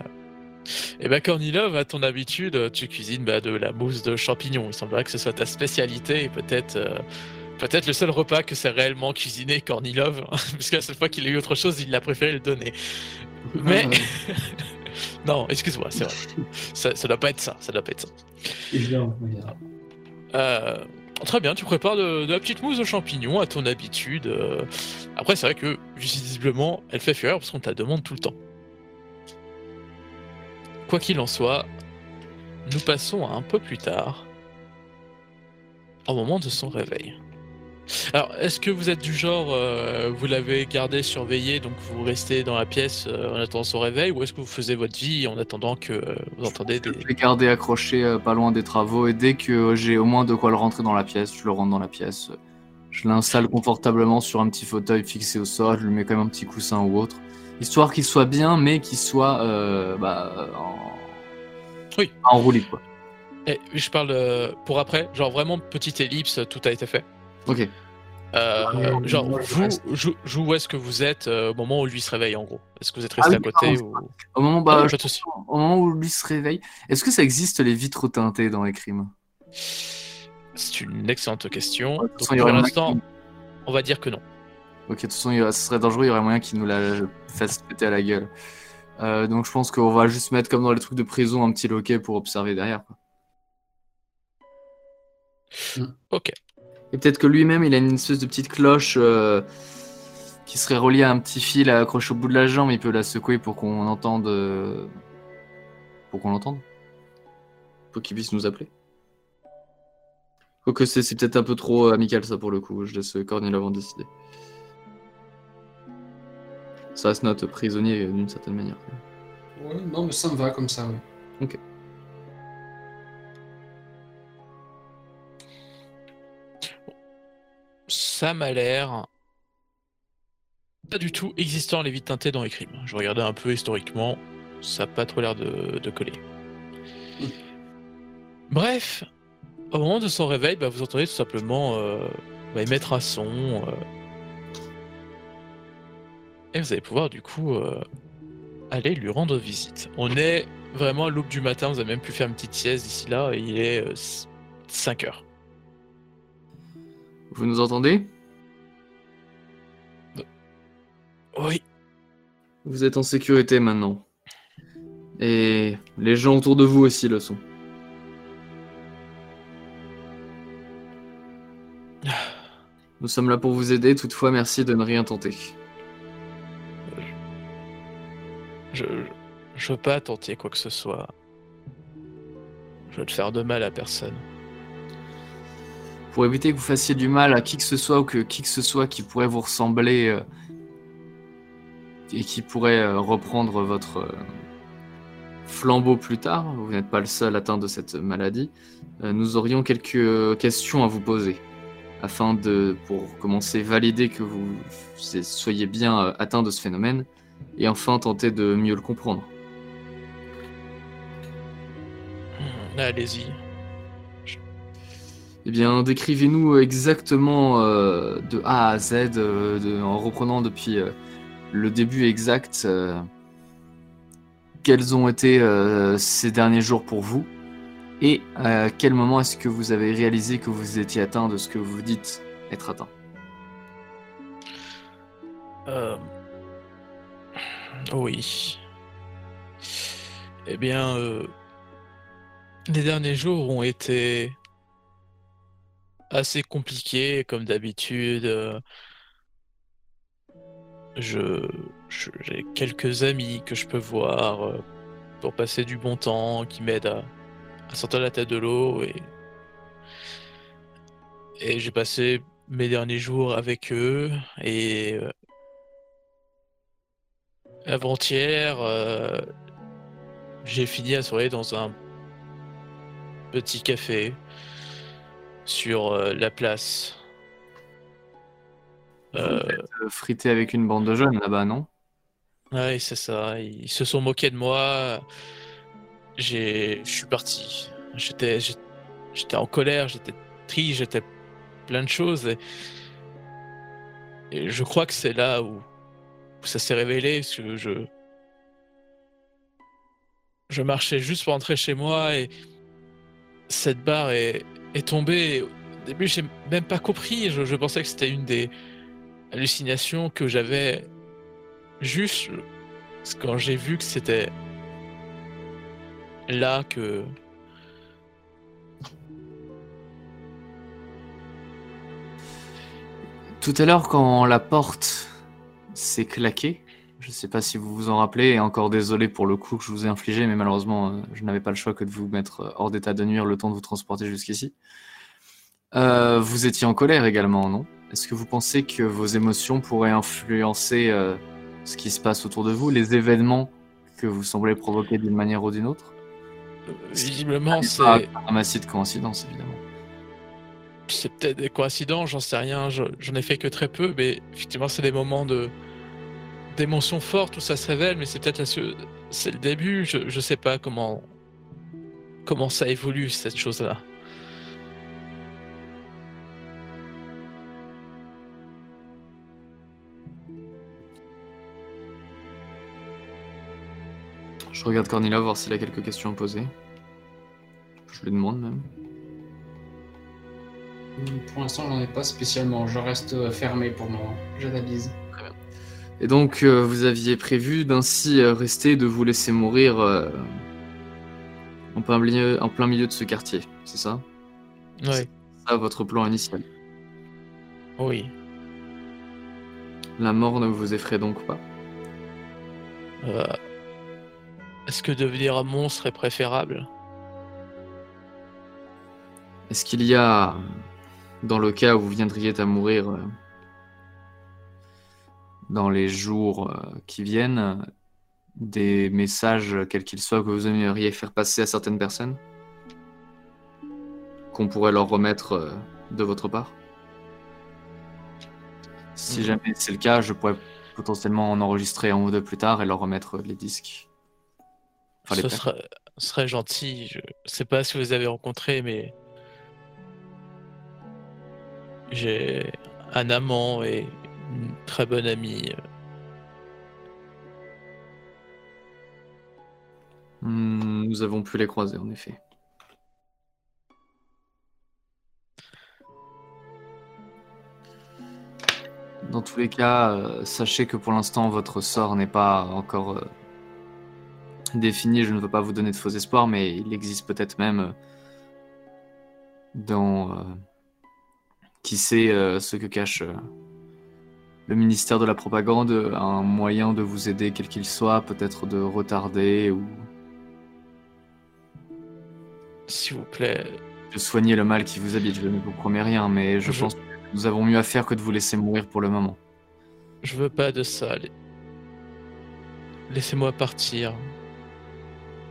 Et ben Cornilov, à ton habitude, tu cuisines bah, de la mousse de champignons. Il semblerait que ce soit ta spécialité et peut-être euh, peut-être le seul repas que c'est réellement cuisiné Cornilov, hein, parce que la seule fois qu'il a eu autre chose, il a préféré le donner. Mais Ah, non, excuse-moi, c'est vrai. Ça, ça doit pas être ça, ça doit pas être ça. évidemment. Euh, très bien, tu prépares de, de la petite mousse de champignons à ton habitude. euh. Après, c'est vrai que visiblement, elle fait fureur parce qu'on te la demande tout le temps. Quoi qu'il en soit, nous passons à un peu plus tard, au moment de son réveil. Alors, est-ce que vous êtes du genre, euh, vous l'avez gardé surveillé, donc vous restez dans la pièce euh, en attendant son réveil, ou est-ce que vous faisiez votre vie en attendant que euh, vous entendez des... Je l'ai gardé accroché euh, pas loin des travaux, et dès que j'ai au moins de quoi le rentrer dans la pièce, je le rentre dans la pièce. Je l'installe confortablement sur un petit fauteuil fixé au sol, je lui mets quand même un petit coussin ou autre, histoire qu'il soit bien, mais qu'il soit euh, bah, en... Oui. en roue libre, quoi. Eh, je parle euh, pour après, genre vraiment petite ellipse, tout a été fait. Ok. Euh, genre, vous, reste. jou- jou- où est-ce que vous êtes euh, au moment où lui se réveille en gros? Est-ce que vous êtes Ah resté oui, à côté pardon, ou... Au moment, Ah, bah, je- au moment où lui se réveille, est-ce que ça existe les vitres teintées dans les crimes? C'est une excellente question. Ouais, Donc, pour l'instant, on va dire que non. Ok, de toute façon, ce serait dangereux, il y aurait moyen qu'il nous la fasse péter à la gueule. Euh, donc je pense qu'on va juste mettre comme dans les trucs de prison un petit loquet pour observer derrière. quoi. Ok. Et peut-être que lui-même, il a une espèce de petite cloche euh, qui serait reliée à un petit fil accroché au bout de la jambe. Il peut la secouer pour qu'on entende. euh, Pour qu'on l'entende. Pour qu'il puisse nous appeler. Quoique c'est c'est peut-être un peu trop amical, ça, pour le coup. Je laisse Cornelov en décider. Ça reste notre prisonnier d'une certaine manière. Ouais, non, mais ça me va comme ça, oui. Ça m'a l'air pas du tout existant les vies teintées dans les crimes. Je regardais un peu historiquement, ça n'a pas trop l'air de, de coller. Mm. Bref, au moment de son réveil, bah, vous entendez tout simplement euh, bah, émettre un son. euh, et vous allez pouvoir du coup euh, aller lui rendre visite. On est vraiment à l'aube du matin, vous avez même pu faire une petite sieste d'ici là, et il est 5 heures. Vous nous entendez? Oui, Vous êtes en sécurité maintenant. Et les gens autour de vous aussi le sont. Nous sommes là pour vous aider, toutefois merci de ne rien tenter. Je, je veux pas tenter quoi que ce soit. Je veux te faire de mal à personne. Pour éviter que vous fassiez du mal à qui que ce soit ou que qui que ce soit qui pourrait vous ressembler euh, et qui pourrait euh, reprendre votre euh, flambeau plus tard, vous n'êtes pas le seul atteint de cette maladie, nous aurions quelques questions à vous poser afin de, pour commencer, valider que vous soyez bien atteint de ce phénomène et enfin tenter de mieux le comprendre. Hmm, Allez-y. Eh bien, décrivez-nous exactement euh, de A à Z, euh, de- en reprenant depuis euh, le début exact, quels ont été ces derniers jours pour vous et à quel moment est-ce que vous avez réalisé que vous étiez atteint de ce que vous dites être atteint? Oui. Eh bien, euh, les derniers jours ont été assez compliqués, comme d'habitude. Je, j'ai quelques amis que je peux voir euh, pour passer du bon temps, qui m'aident à, sortir la tête de l'eau et et j'ai passé mes derniers jours avec eux et euh, Avant-hier, euh, j'ai fini la soirée dans un petit café sur euh, la place. Euh, frité avec une bande de jeunes là-bas, non? Ouais, c'est ça. Ils se sont moqués de moi. J'ai, je suis parti. J'étais, j'étais en colère, j'étais triste, j'étais plein de choses. Et, et je crois que c'est là où ça s'est révélé, parce que je, je marchais juste pour rentrer chez moi et cette barre est, est tombée. Au début, j'ai même pas compris. Je, je pensais que c'était une des hallucinations que j'avais juste quand j'ai vu que c'était là que Tout à l'heure, quand la porte s'est claquée, je ne sais pas si vous vous en rappelez, et encore désolé pour le coup que je vous ai infligé, mais malheureusement, euh, je n'avais pas le choix que de vous mettre euh, hors d'état de nuire le temps de vous transporter jusqu'ici. Euh, vous étiez en colère également, non? Est-ce que vous pensez que vos émotions pourraient influencer euh, ce qui se passe autour de vous, les événements que vous semblez provoquer d'une manière ou d'une autre? Visiblement c'est Pas un massif de coïncidence, évidemment. c'est peut-être des coïncidences, j'en sais rien, je- j'en ai fait que très peu, mais effectivement c'est des moments de d'émotions fortes où ça se révèle, mais c'est peut-être la se- c'est le début, je, je sais pas comment comment ça évolue cette chose-là. Je regarde Cornelia voir s'il a quelques questions à poser. Je lui demande même. Pour l'instant, j'en ai pas spécialement. Je reste euh, fermé pour le moment. J'analyse. Et donc, euh, vous aviez prévu d'ainsi euh, rester, de vous laisser mourir euh, en, plein milieu, en plein milieu de ce quartier, c'est ça? Ouais. C'est ça votre plan initial? Oui. La mort ne vous effraie donc pas? Euh, Est-ce que devenir un monstre est préférable? Est-ce qu'il y a, dans le cas où vous viendriez à mourir dans les jours euh, qui viennent, des messages, quels qu'ils soient, que vous aimeriez faire passer à certaines personnes Qu'on pourrait leur remettre euh, de votre part? Si Mhm. jamais c'est le cas, je pourrais potentiellement en enregistrer un ou deux plus tard et leur remettre les disques. Enfin, les Ce serait, gentil. Je sais pas si vous avez rencontré, mais j'ai un amant et très bonne amie. Hmm, Nous avons pu les croiser, en effet. Dans tous les cas, euh, sachez que pour l'instant, votre sort n'est pas encore euh, défini. Je ne veux pas vous donner de faux espoirs, mais il existe peut-être même euh, dans... qui sait ce que cache le ministère de la propagande, un moyen de vous aider, quel qu'il soit, peut-être de retarder ou S'il vous plaît, de soigner le mal qui vous habite. Je ne vous promets rien, mais je Je- pense que nous avons mieux à faire que de vous laisser mourir pour le moment. je veux pas de ça. La- Laissez-moi partir.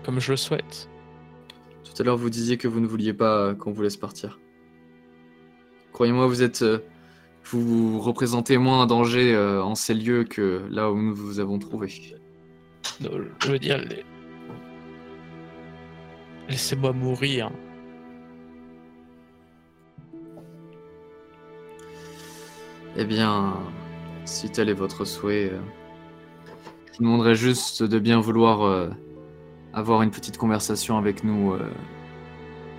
Comme je le souhaite. Tout à l'heure, vous disiez que vous ne vouliez pas qu'on vous laisse partir. Croyez-moi, vous êtes, euh, vous représentez moins un danger euh, en ces lieux que là où nous vous avons trouvé. Non, Je veux dire, les- laissez-moi mourir. Eh bien, si tel est votre souhait, euh, je vous demanderais juste de bien vouloir euh, avoir une petite conversation avec nous. euh,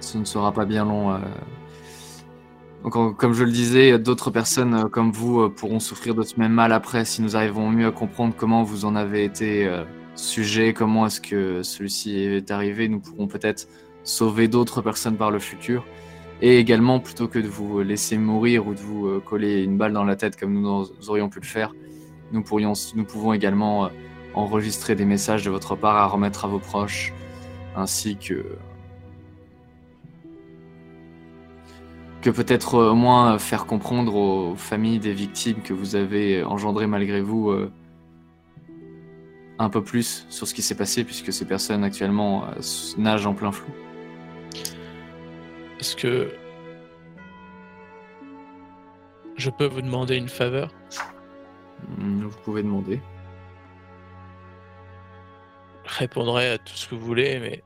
ce ne sera pas bien long. Comme je le disais, d'autres personnes euh, comme vous euh, pourront souffrir de ce même mal après si nous arrivons mieux à comprendre comment vous en avez été euh, sujet, comment est-ce que celui-ci est arrivé. Nous pourrons peut-être sauver d'autres personnes par le futur. Et également, plutôt que de vous laisser mourir ou de vous coller une balle dans la tête comme nous, aurions pu le faire, nous, pouvons également enregistrer des messages de votre part à remettre à vos proches, ainsi que que peut-être euh, au moins euh, faire comprendre aux familles des victimes que vous avez engendrées malgré vous euh, un peu plus sur ce qui s'est passé, puisque ces personnes actuellement euh, nagent en plein flou. Est-ce que je peux vous demander une faveur? Hmm, Vous pouvez demander. Je répondrai à tout ce que vous voulez, mais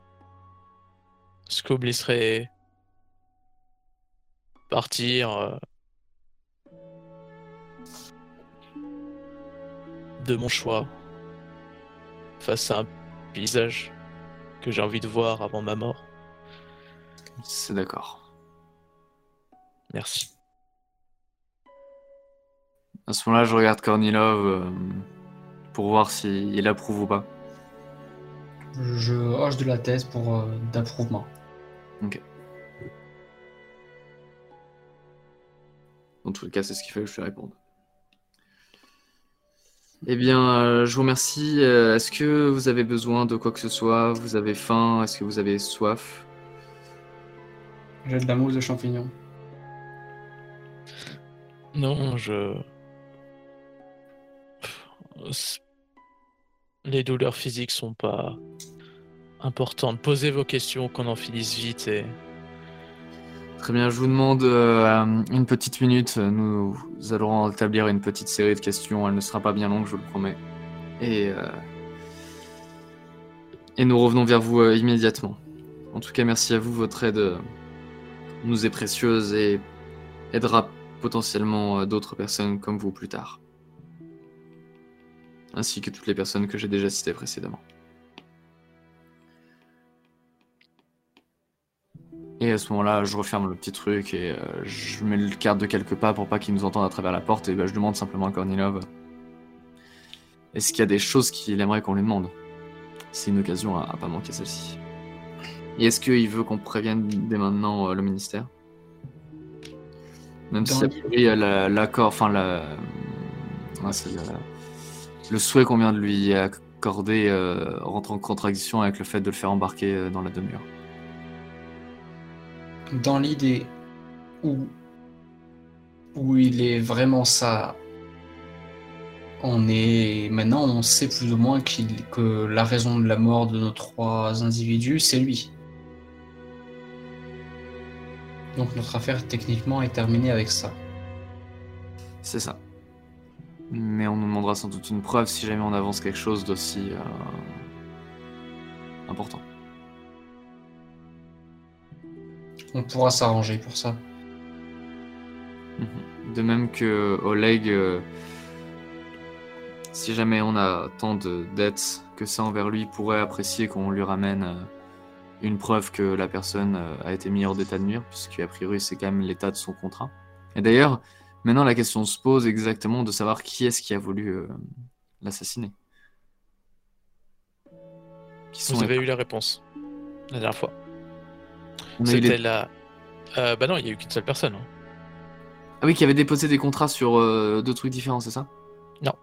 est-ce que vous me laisserez partir euh, de mon choix face à un paysage que j'ai envie de voir avant ma mort C'est d'accord. Merci. À ce moment-là, je regarde Kornilov euh, pour voir s'il approuve ou pas. Je hoche de la tête pour euh, d'approuvement. Dans tous les cas, c'est ce qu'il fallait que je te réponde. Eh bien, euh, je vous remercie. Euh, Est-ce que vous avez besoin de quoi que ce soit? Vous avez faim? Est-ce que vous avez soif? J'ai de la mousse de champignon. Non, je. Les douleurs physiques sont pas importantes. Posez vos questions, qu'on en finisse vite et. Très bien, je vous demande euh, une petite minute. Nous allons établir une petite série de questions. Elle ne sera pas bien longue, je vous le promets. Et, euh, et nous revenons vers vous euh, immédiatement. En tout cas, merci à vous. Votre aide nous est précieuse et aidera potentiellement d'autres personnes comme vous plus tard. Ainsi que toutes les personnes que j'ai déjà citées précédemment. Et à ce moment-là, je referme le petit truc et euh, je mets le carte de quelques pas pour pas qu'il nous entende à travers la porte. Et ben, je demande simplement à Kornilov est-ce qu'il y a des choses qu'il aimerait qu'on lui demande? C'est une occasion à, à pas manquer celle-ci. Et est-ce qu'il veut qu'on prévienne dès maintenant euh, le ministère? Même Dans si a la- l'accord, enfin la, ouais, c'est la- le souhait qu'on vient de lui accorder euh, rentre en contradiction avec le fait de le faire embarquer dans la demi-heure. Dans l'idée où, où il est vraiment ça, on est maintenant on sait plus ou moins qu'il que la raison de la mort de nos trois individus, c'est lui. Donc notre affaire techniquement est terminée avec ça. C'est ça. Mais on nous demandera sans doute une preuve si jamais on avance quelque chose d'aussi euh, important. On pourra s'arranger pour ça. Mhm. De même que Oleg, euh, si jamais on a tant de dettes que ça envers lui, pourrait apprécier qu'on lui ramène euh, une preuve que la personne euh, a été mise hors d'état de nuire, puisqu'a priori c'est quand même l'état de son contrat. Et d'ailleurs, maintenant la question se pose exactement de savoir qui est-ce qui a voulu euh, l'assassiner. Vous avez eu la réponse la dernière fois. Les- C'était la. Euh, bah non, il y a eu qu'une seule personne. hein. Ah oui, qui avait déposé des contrats sur euh, deux trucs différents, c'est ça? Non.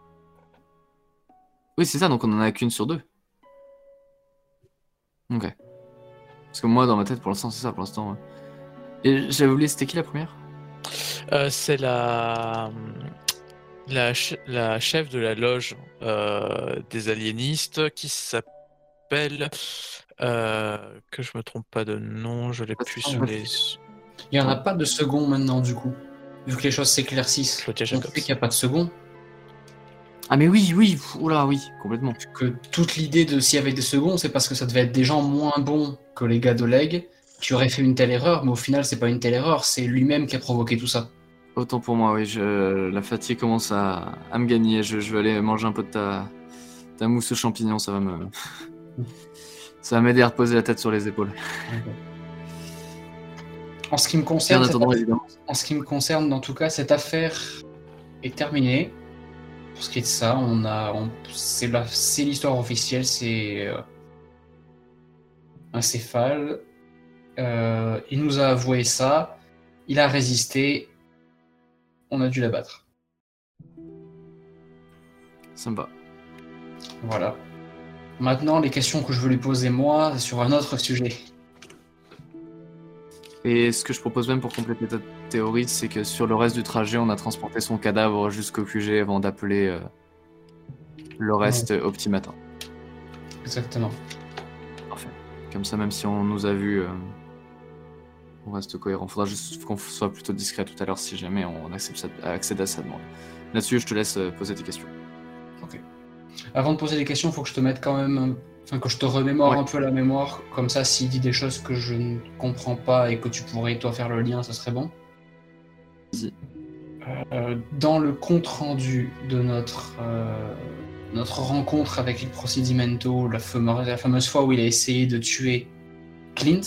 Oui, c'est ça, donc on en a qu'une sur deux. Ok. Parce que moi, dans ma tête, pour l'instant, c'est ça, pour l'instant. ouais. Et j'avais oublié, c'était qui la première? Euh, c'est la. La, che- la chef de la loge des aliénistes qui s'appelle. Euh, que je me trompe pas de nom, je l'ai plus sous les. Il n'y en a pas de second maintenant du coup, vu que les choses s'éclaircissent. Claudia On Jacobs. sait qu'il n'y a pas de second. Ah, mais oui, oui, oula, oui, complètement. que toute l'idée de s'il y avait des seconds, c'est parce que ça devait être des gens moins bons que les gars d'Oleg qui auraient fait une telle erreur, mais au final, c'est pas une telle erreur, c'est lui-même qui a provoqué tout ça. Autant pour moi, oui, je... la fatigue commence à, à me gagner. Je... je vais aller manger un peu de ta, ta mousse aux champignons, ça va me. ça va m'aider à reposer la tête sur les épaules. En ce qui me concerne, affaire- en ce qui me concerne, en tout cas, cette affaire est terminée. Pour ce qui est de ça, on a, c'est l'histoire officielle, c'est euh, un céphale. Euh, il nous a avoué ça, il a résisté, on a dû l'abattre. Ça me va. Voilà. Maintenant, les questions que je veux lui poser moi sur un autre sujet. Et ce que je propose même pour compléter ta théorie, c'est que sur le reste du trajet, on a transporté son cadavre jusqu'au QG avant d'appeler euh, le reste Optimata. Exactement. Parfait. Comme ça, même si on nous a vu, euh, on reste cohérent. Faudra juste qu'on soit plutôt discret tout à l'heure si jamais on accepte ça- accède à sa demande. Là-dessus, je te laisse euh, poser tes questions. Avant de poser des questions, il faut que je te mette quand même, enfin que je te remémore Ouais. un peu la mémoire. Comme ça, s'il dit des choses que je ne comprends pas et que tu pourrais toi faire le lien, ça serait bon. Euh, dans le compte rendu de notre euh, notre rencontre avec il Procedimento, la fameuse, la fameuse fois où il a essayé de tuer Clint,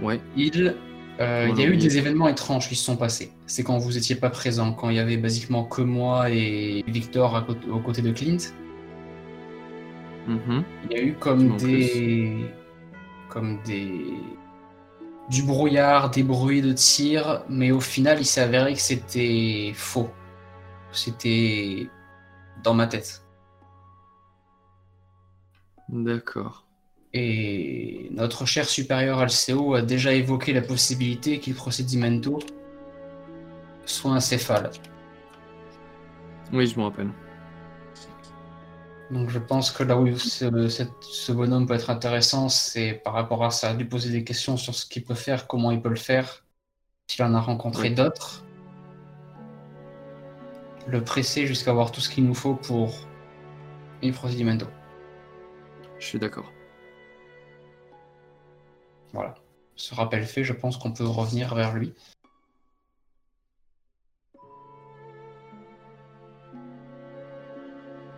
Ouais. il, euh, il y a eu des événements étranges qui se sont passés. C'est quand vous étiez pas présent, quand il y avait basiquement que moi et Victor à côté- aux côtés de Clint. Mhm. Il y a eu comme des, comme des, du brouillard, des bruits de tir, mais au final, il s'est avéré que c'était faux. C'était dans ma tête. D'accord. Et notre cher supérieur Alceo a déjà évoqué la possibilité qu'il Procedimento soit un céphale. Oui, je me rappelle. Donc je pense que là où ce, bonhomme peut être intéressant, c'est par rapport à ça, lui poser des questions sur ce qu'il peut faire, comment il peut le faire, s'il en a rencontré Oui. d'autres. Le presser jusqu'à avoir tout ce qu'il nous faut pour il Procedimento. Je suis d'accord. Voilà. Ce rappel fait, je pense qu'on peut revenir vers lui.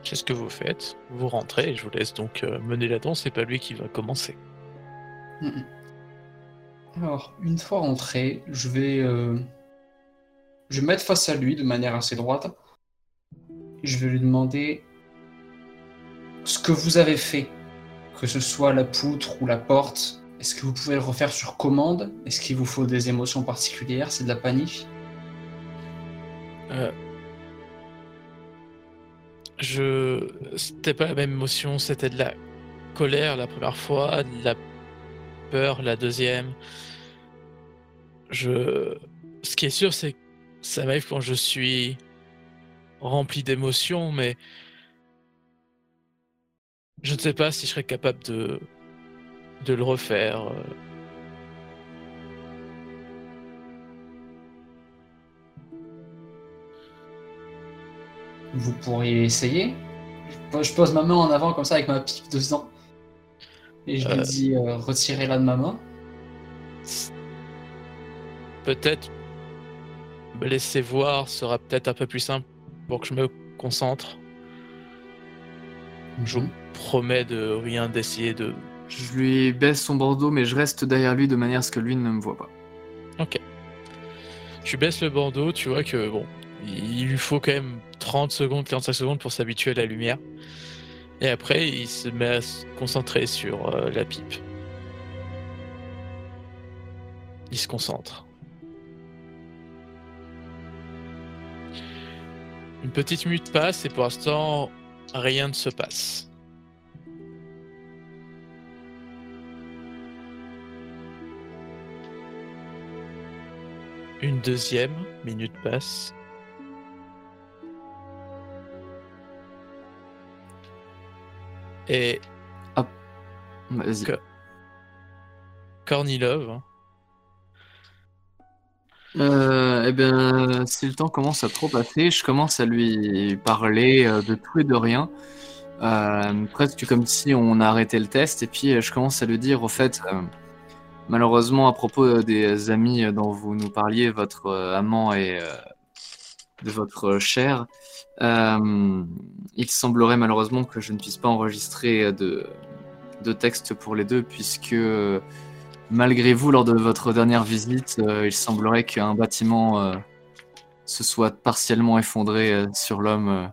Qu'est-ce que vous faites? Vous rentrez et je vous laisse donc euh, mener la danse, c'est pas lui qui va commencer. Alors, une fois rentré, je vais, euh, je vais me mettre face à lui de manière assez droite. Je vais lui demander ce que vous avez fait, que ce soit la poutre ou la porte. Est-ce que vous pouvez le refaire sur commande? Est-ce qu'il vous faut des émotions particulières? C'est de la panique? Euh, je. C'était pas la même émotion, c'était de la colère la première fois, de la peur la deuxième. Je. Ce qui est sûr, c'est que ça m'arrive quand je suis rempli d'émotions, mais. Je ne sais pas si je serais capable de. De le refaire. euh. Vous pourriez essayer. Je- pose ma main en avant comme ça avec ma pipe de sang. Et je lui Euh. dis euh, retirez-la de ma main. Peut-être me laisser voir sera peut-être un peu plus simple pour que je me concentre. Je vous promets de rien d'essayer de. Je lui baisse son bandeau, mais je reste derrière lui de manière à ce que lui ne me voit pas. Tu baisses le bandeau, tu vois que bon, il lui faut quand même 30 secondes, 45 secondes pour s'habituer à la lumière. Et après, il se met à se concentrer sur euh, la pipe. Il se concentre. Une petite minute passe et pour l'instant, rien ne se passe. Une deuxième minute passe. Et Vas-y. Que- Kornilov, hein, Euh, eh bien, si le temps commence à trop passer, je commence à lui parler euh, de tout et de rien. Euh, presque comme si on a arrêté le test. Et puis, je commence à lui dire, au fait, euh, malheureusement, à propos euh, des amis dont vous nous parliez, votre euh, amant et euh, de votre chair, euh, il semblerait malheureusement que je ne puisse pas enregistrer de, texte pour les deux, puisque euh, malgré vous, lors de votre dernière visite, euh, il semblerait qu'un bâtiment euh, se soit partiellement effondré euh, sur l'homme euh,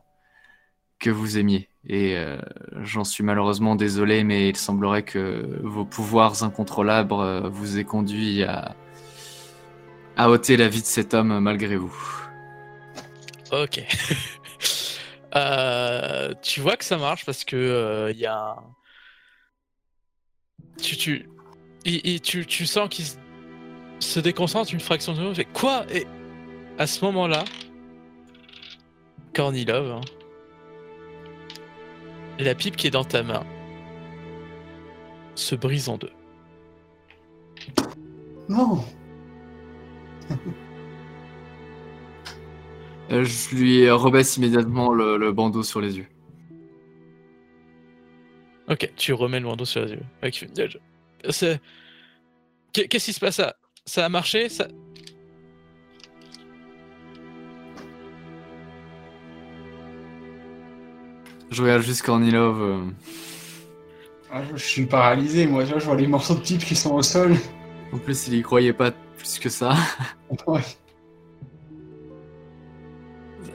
que vous aimiez. Et euh, j'en suis malheureusement désolé, mais il semblerait que vos pouvoirs incontrôlables euh, vous aient conduit à, à ôter la vie de cet homme malgré vous. Ok. Euh, tu vois que ça marche parce que il y a. Tu tu tu, tu sens qu'il se- déconcentre une fraction de seconde. Quoi? Et à ce moment-là, Kornilov, hein, la pipe qui est dans ta main se brise en deux. Non Euh, je lui rebaisse immédiatement le, le bandeau sur les yeux. Ok, tu remets le bandeau sur les yeux. Qu'est-ce qui se passe? Ça Ça a marché? Ça... Je regarde juste Kornilov. euh, Ah, je, je suis paralysé, moi. Je vois les morceaux de pipe qui sont au sol. En plus, il y croyait pas plus que ça. Ouais.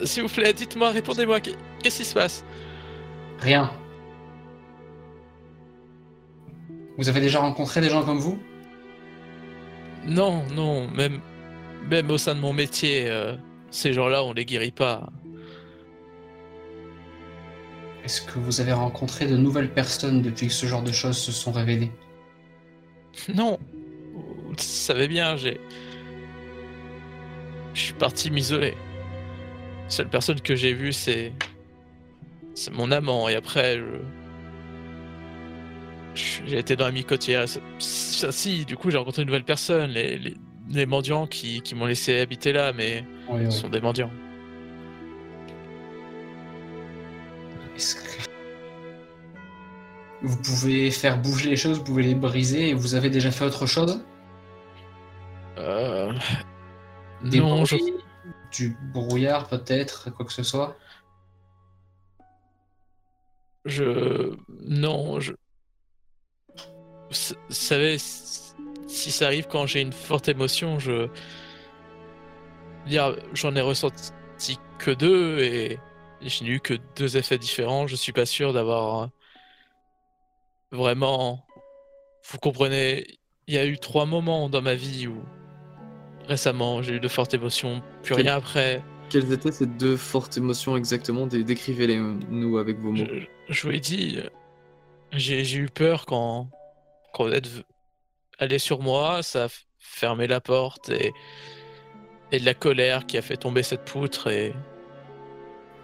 S'il vous plaît, dites-moi, répondez-moi, qu'est- qu'est-ce qui se passe? Rien. Vous avez déjà rencontré des gens comme vous? Non, non, même, même au sein de mon métier, euh, ces gens-là, on les guérit pas. Est-ce que vous avez rencontré de nouvelles personnes depuis que ce genre de choses se sont révélées Non, vous le savez bien, j'ai. Je suis parti m'isoler. La seule personne que j'ai vue, c'est. C'est mon amant, et après, je. J'ai été dans la ça, si, du coup, j'ai rencontré de nouvelles personnes, les, les, les mendiants qui, qui m'ont laissé habiter là, mais Oui, ce sont des mendiants. Vous pouvez faire bouger les choses, vous pouvez les briser, et vous avez déjà fait autre chose Euh... Des Non, je... Du brouillard peut-être, quoi que ce soit je... Non, je... Vous sa- savez, si ça arrive quand j'ai une forte émotion, je... Dire, J'en ai ressenti que deux et je n'ai eu que deux effets différents. Je suis pas sûr d'avoir euh, vraiment... Vous comprenez il y a eu trois moments dans ma vie où récemment j'ai eu de fortes émotions, Quel- rien après. Quelles étaient ces deux fortes émotions exactement? Dé- Décrivez-les euh, nous avec vos mots. Je, je vous l'ai dit, j'ai eu peur quand, quand vous êtes allé sur moi, ça a fermé la porte et, et de la colère qui a fait tomber cette poutre et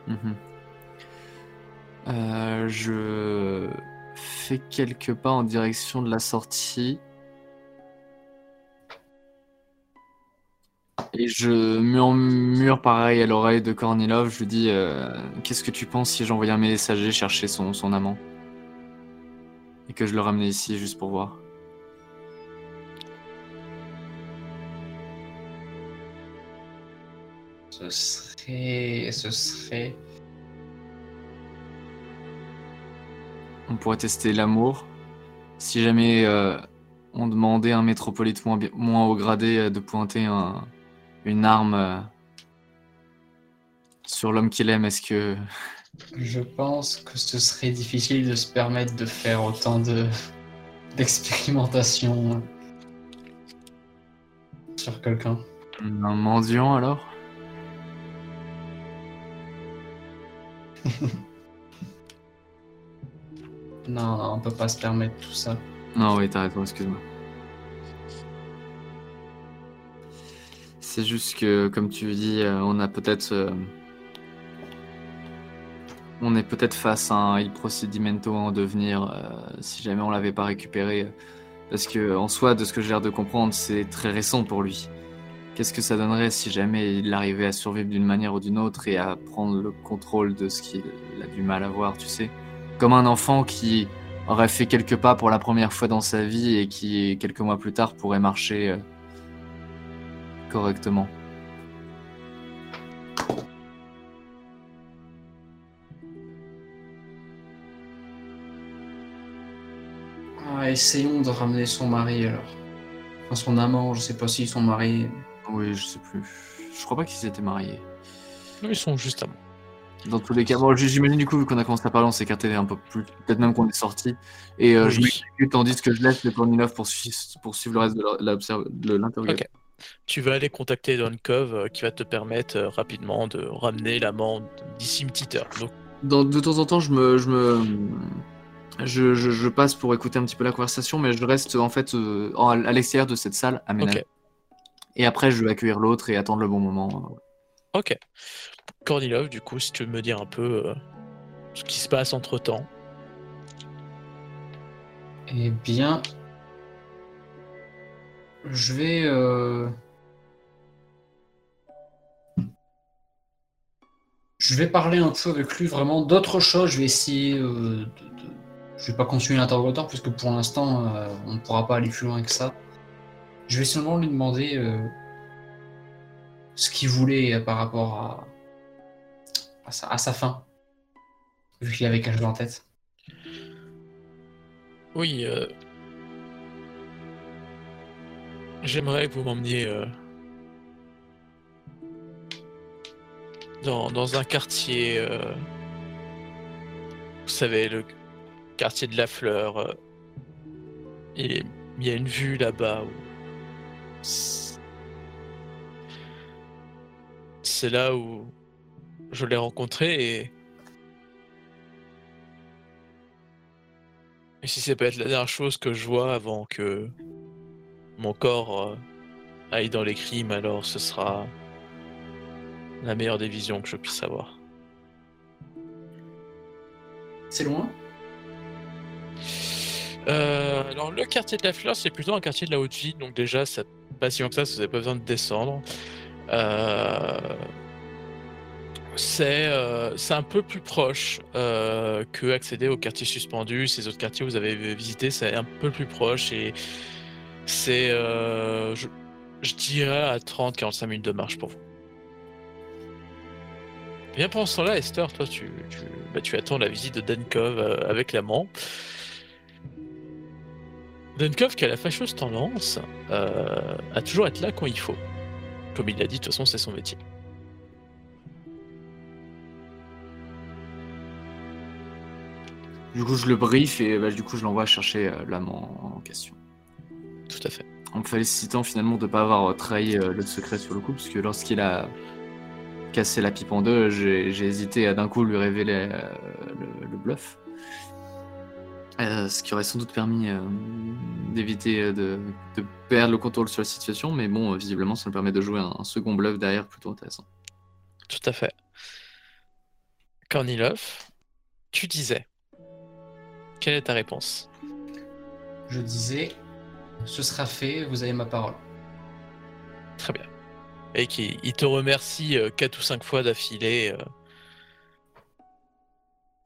Mhm. Euh, je fais quelques pas en direction de la sortie. Et je murmure pareil à l'oreille de Kornilov. Je lui dis euh, Qu'est-ce que tu penses si j'envoyais un messager chercher son, son amant Et que je le ramenais ici juste pour voir? Serait. Ce serait. On pourrait tester l'amour. Si jamais euh, on demandait à un métropolite moins, haut gradé euh, de pointer un- une arme euh, sur l'homme qu'il aime, est-ce que. Je pense que ce serait difficile de se permettre de faire autant de d'expérimentation sur quelqu'un. Un mendiant alors? Non, non, on peut pas se permettre tout ça. Non, oui, t'as raison, excuse-moi. C'est juste que, comme tu dis, euh, on a peut-être. euh, on est peut-être face à un Il Procedimento en devenir euh, si jamais on l'avait pas récupéré. Parce que, en soi, de ce que j'ai l'air de comprendre, c'est très récent pour lui. Qu'est-ce que ça donnerait si jamais il arrivait à survivre d'une manière ou d'une autre et à prendre le contrôle de ce qu'il a du mal à voir, tu sais? Comme un enfant qui aurait fait quelques pas pour la première fois dans sa vie et qui, quelques mois plus tard, pourrait marcher euh, correctement. Ah, essayons de ramener son mari alors. Enfin, son amant, je sais pas s'ils sont mariés. Oui, je sais plus. Je crois pas qu'ils étaient mariés. nous ils sont juste moi. Dans tous les cas, bon, j'imagine du coup, vu qu'on a commencé à parler, on s'est écarté un peu plus. Peut-être même qu'on est sorti. Et euh, je Oui. m'exécute tandis que je laisse le Kornilov poursuivre, poursuivre le reste de l'interrogation. Ok. Tu vas aller contacter Donkov euh, qui va te permettre euh, rapidement de ramener l'amant d'ici une petite heure. Donc, Dans- de temps en temps, je me, je me, je, je- je passe pour écouter un petit peu la conversation, mais je reste en fait euh, à l'extérieur de cette salle aménagée. Ok. Et après, je vais accueillir l'autre et attendre le bon moment. ok. Kornilov, du coup, si tu veux me dire un peu euh, ce qui se passe entre temps. Eh bien, je vais. euh, Je vais parler un peu avec lui vraiment d'autres choses. Je vais essayer euh, de, de- Je vais pas continuer l'interrogatoire puisque pour l'instant euh, on ne pourra pas aller plus loin que ça. Je vais seulement lui demander euh, ce qu'il voulait euh, par rapport à, à, sa, à sa fin. Vu qu'il avait quelque chose en tête. Oui, euh, j'aimerais que vous m'emmeniez euh, dans, dans un quartier, vous savez, le quartier de la fleur. et il y a une vue là-bas c'est c'est là où je l'ai rencontré et Et si ça peut être la dernière chose que je vois avant que mon corps euh, aille dans les crimes, alors ce sera la meilleure des visions que je puisse avoir. C'est loin? Euh, alors le quartier de la fleur, c'est plutôt un quartier de la haute ville, donc déjà, pas si loin que ça, vous n'avez pas besoin de descendre. Euh, C'est euh, un peu plus proche euh, que accéder au quartier suspendu. Ces autres quartiers que vous avez visités, c'est un peu plus proche et c'est, je, je dirais, à 30-45 minutes de marche pour vous. Bien pendant ce temps-là, Esther, toi, tu, bah, tu attends la visite de Dankov euh, avec l'amant. Dunkov, qui a la fâcheuse tendance euh, à toujours être là quand il faut. Comme il l'a dit, de toute façon, c'est son métier. Du coup, je le brief et bah, du coup, je l'envoie chercher euh, l'amant en question. Tout à fait. en me félicitant finalement de ne pas avoir trahi euh, le secret sur le coup, parce que lorsqu'il a cassé la pipe en deux, j'ai hésité à d'un coup lui révéler euh, le, le bluff. Euh, ce qui aurait sans doute permis euh, d'éviter euh, de, de perdre le contrôle sur la situation, mais bon, euh, visiblement, ça me permet de jouer un, un second bluff derrière plutôt intéressant. Tout à fait. Kornilov, tu disais. Quelle est ta réponse? Je disais, ce sera fait, vous avez ma parole. Très bien. Et qui il te remercie euh, quatre ou cinq fois d'affilée. euh.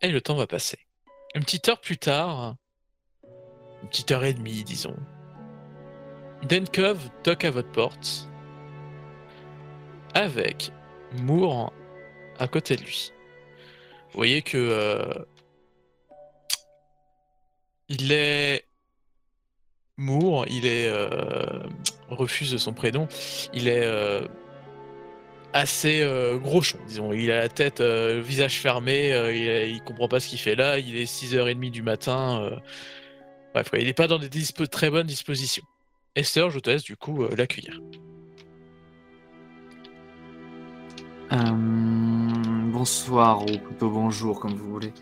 Et le temps va passer. Une petite heure plus tard, une petite heure et demie, disons. Denkov toque à votre porte avec Moore à côté de lui. Vous voyez que euh, il est Moore, il est euh, refuse son prénom, il est euh, assez euh, groschon, disons. Il a la tête, euh, le visage fermé, euh, il, a- il comprend pas ce qu'il fait là. Il est 6h30 du matin. euh, Bref, il n'est pas dans des très bonnes dispositions. Esther, je te laisse du coup euh, l'accueillir. Euh, bonsoir, ou plutôt bonjour, comme vous voulez.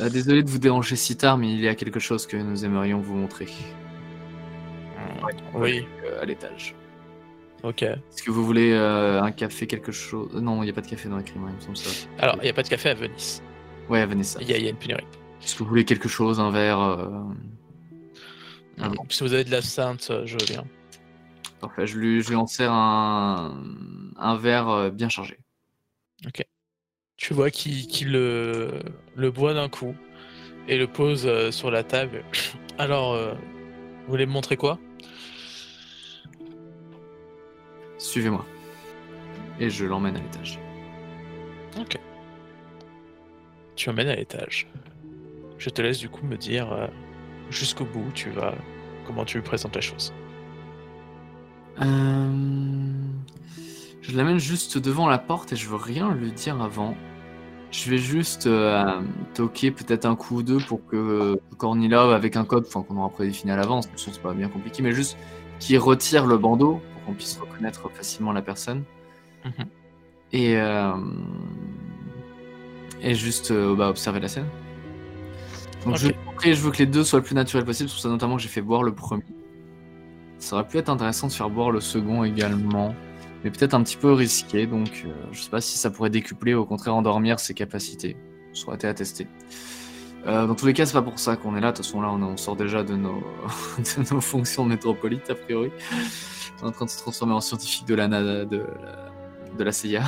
Euh, désolé de vous déranger si tard, mais il y a quelque chose que nous aimerions vous montrer. Oui, Euh, à l'étage. Ok. Est-ce que vous voulez euh, un café, quelque chose? Non, il n'y a pas de café dans la crime, il me semble ça. Alors, il n'y a pas de café à Venise. Ouais. Il y, a il y a une pénurie. Est-ce que vous voulez quelque chose, un verre euh, Ah bon. Si vous avez de la sainte, euh, je veux bien. Parfait, je lui, je lui en sers un, un verre euh, bien chargé. Tu vois qu'il le, le boit d'un coup et le pose sur la table. Alors, vous voulez me montrer quoi? Suivez-moi. Et je l'emmène à l'étage. Ok. Tu emmènes à l'étage. Je te laisse du coup me dire euh, jusqu'au bout où tu vas, comment tu lui présentes la chose. Euh, Je l'amène juste devant la porte et je veux rien lui dire avant. Je vais juste euh, toquer peut-être un coup ou deux pour que Cornila, avec un code, enfin qu'on aura prédéfini à l'avance, c'est pas bien compliqué, mais juste qu'il retire le bandeau qu'on puisse reconnaître facilement la personne. Mhm. Et, euh, et juste euh, bah, observer la scène. Donc je, je veux que les deux soient le plus naturels possible, c'est pour ça notamment que j'ai fait boire le premier. Ça aurait pu être intéressant de faire boire le second également, mais peut-être un petit peu risqué, donc euh, je sais pas si ça pourrait décupler ou au contraire endormir ses capacités. Ça aurait été à tester. Euh, dans tous les cas, c'est pas pour ça qu'on est là. De toute façon, là, on, sort déjà de nos, fonctions de métropolite, a priori. On est en train de se transformer en scientifique de la, de, CIA.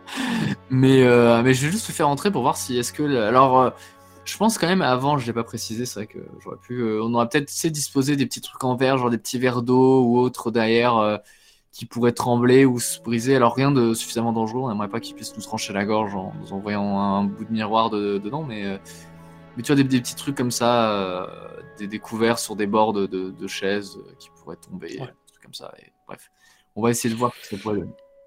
mais, euh, mais je vais juste le faire entrer pour voir si est-ce que. Alors, euh, je pense quand même, avant, je l'ai pas précisé, c'est vrai que j'aurais pu. on aurait peut-être tu disposé des petits trucs en verre, genre des petits verres d'eau ou autres derrière qui pourraient trembler ou se briser. Alors, rien de suffisamment dangereux, on n'aimerait pas qu'ils puissent nous trancher la gorge en nous envoyant un bout de miroir de- dedans, mais. Mais tu vois, des, des petits trucs comme ça, euh, des, couverts sur des bords de, de- de chaises euh, qui pourraient tomber, Ouais. des trucs comme ça. Et, bref, on va essayer de voir ce que.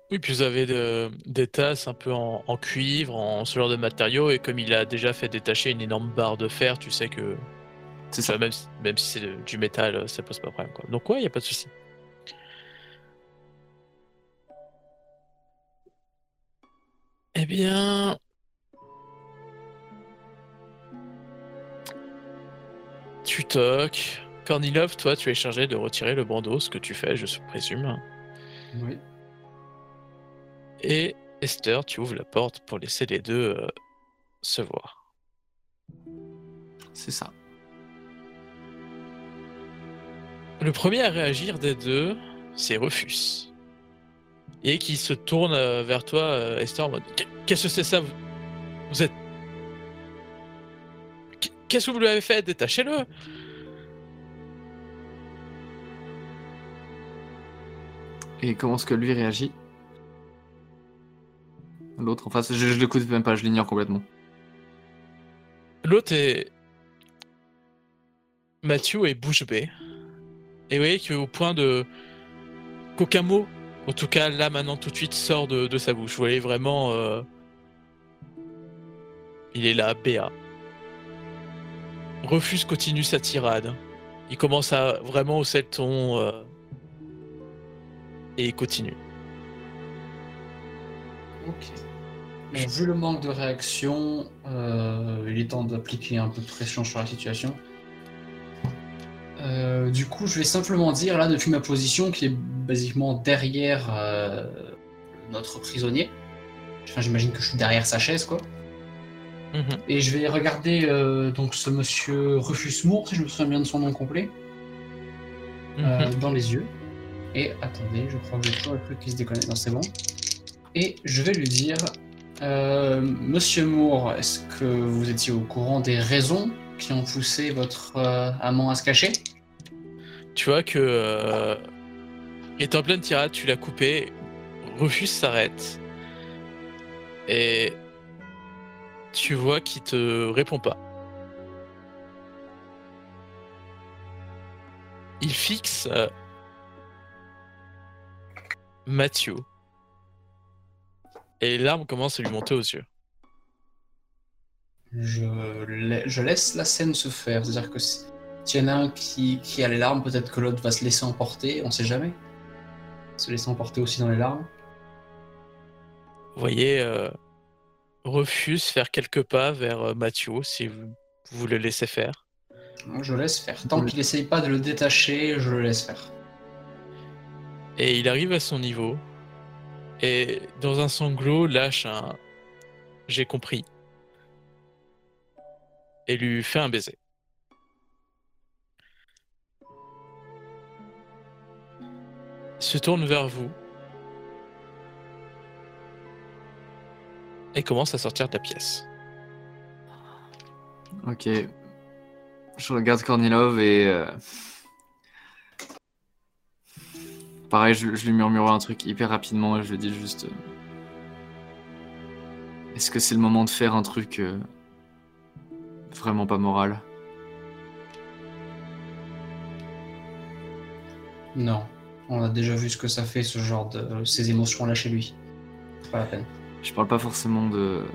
Oui, puis vous avez de- des tasses un peu en, en cuivre, en ce genre de matériaux, et comme il a déjà fait détacher une énorme barre de fer, tu sais que C'est ça. Même, si- même si c'est du métal, euh, ça pose pas de problème. Quoi. Donc ouais, il a pas de souci. Eh bien... Tu toques. Kornilov, toi, tu es chargé de retirer le bandeau, ce que tu fais, je présume. Oui. Et Esther, tu ouvres la porte pour laisser les deux euh, se voir. C'est ça. Le premier à réagir des deux, c'est Rufus. Et qui se tourne euh, vers toi, euh, Esther, en mode Qu- Qu'est-ce que c'est ça vous? Êtes. Qu- Qu'est-ce que vous lui avez fait? Détachez-le Et comment est-ce que lui réagit? L'autre en face, je, je l'écoute même pas, je l'ignore complètement. L'autre est. Mathieu est bouche bée. Et vous voyez qu'au point de. qu'aucun mot, en tout cas là maintenant tout de suite, sort de, de sa bouche. Vous voyez vraiment. euh, Il est là, béat. Refuse continue sa tirade. Il commence à vraiment hausser le ton. euh, et il continue. Ok. Vu le manque de réaction, euh, il est temps d'appliquer un peu de pression sur la situation. Euh, du coup, je vais simplement dire, là, depuis ma position, qui est basiquement derrière notre prisonnier. Enfin, j'imagine que je suis derrière sa chaise, quoi. Mhm. Et je vais regarder euh, donc ce monsieur Rufus Moore, si je me souviens bien de son nom complet, euh, Mhm. dans les yeux. Et attendez, je crois que j'ai toujours le truc qui se déconne. Non, c'est bon. Et je vais lui dire euh, Monsieur Moore, est-ce que vous étiez au courant des raisons qui ont poussé votre amant à se cacher? Tu vois que. Est en pleine tirade, tu l'as coupé. Rufus s'arrête. Et. Tu vois qu'il te répond pas. Il fixe. euh, Mathieu. Et les larmes commencent à lui monter aux yeux. je, la- je laisse la scène se faire. C'est-à-dire que si- s'il y en a un qui, qui a les larmes, peut-être que l'autre va se laisser emporter, on sait jamais. Se laisser emporter aussi dans les larmes. Vous voyez euh, Rufus faire quelques pas vers euh, Mathieu, si vous, vous le laissez faire. Je laisse faire. Tant qu'il essaye pas de le détacher, je le laisse faire. Et il arrive à son niveau. Et dans un sanglot, lâche un J'ai compris. Et lui fait un baiser. Il se tourne vers vous. Et commence à sortir de la pièce. Ok. Je regarde Kornilov et. euh, Pareil, je, je lui murmure un truc hyper rapidement et je lui dis juste. euh, Est-ce que c'est le moment de faire un truc euh, vraiment pas moral? Non. On a déjà vu ce que ça fait, ce genre de. ces émotions-là chez lui. C'est pas la peine. Je parle pas forcément de.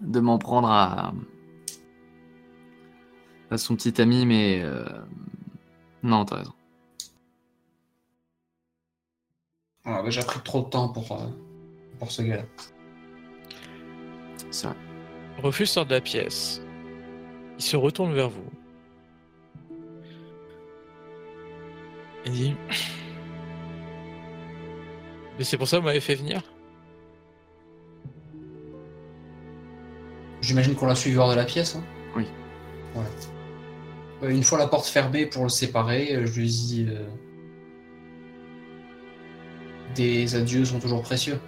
de m'en prendre à. à son petit ami, mais. euh, Non, t'as raison. On a déjà pris trop de temps pour, euh, pour ce gars-là. C'est vrai. Rufus sort de la pièce. Il se retourne vers vous. Il dit Mais c'est pour ça que vous m'avez fait venir J'imagine qu'on l'a suivi hors de la pièce. hein Oui. Ouais. Euh, une fois la porte fermée pour le séparer, euh, je lui dis euh, Des adieux sont toujours précieux.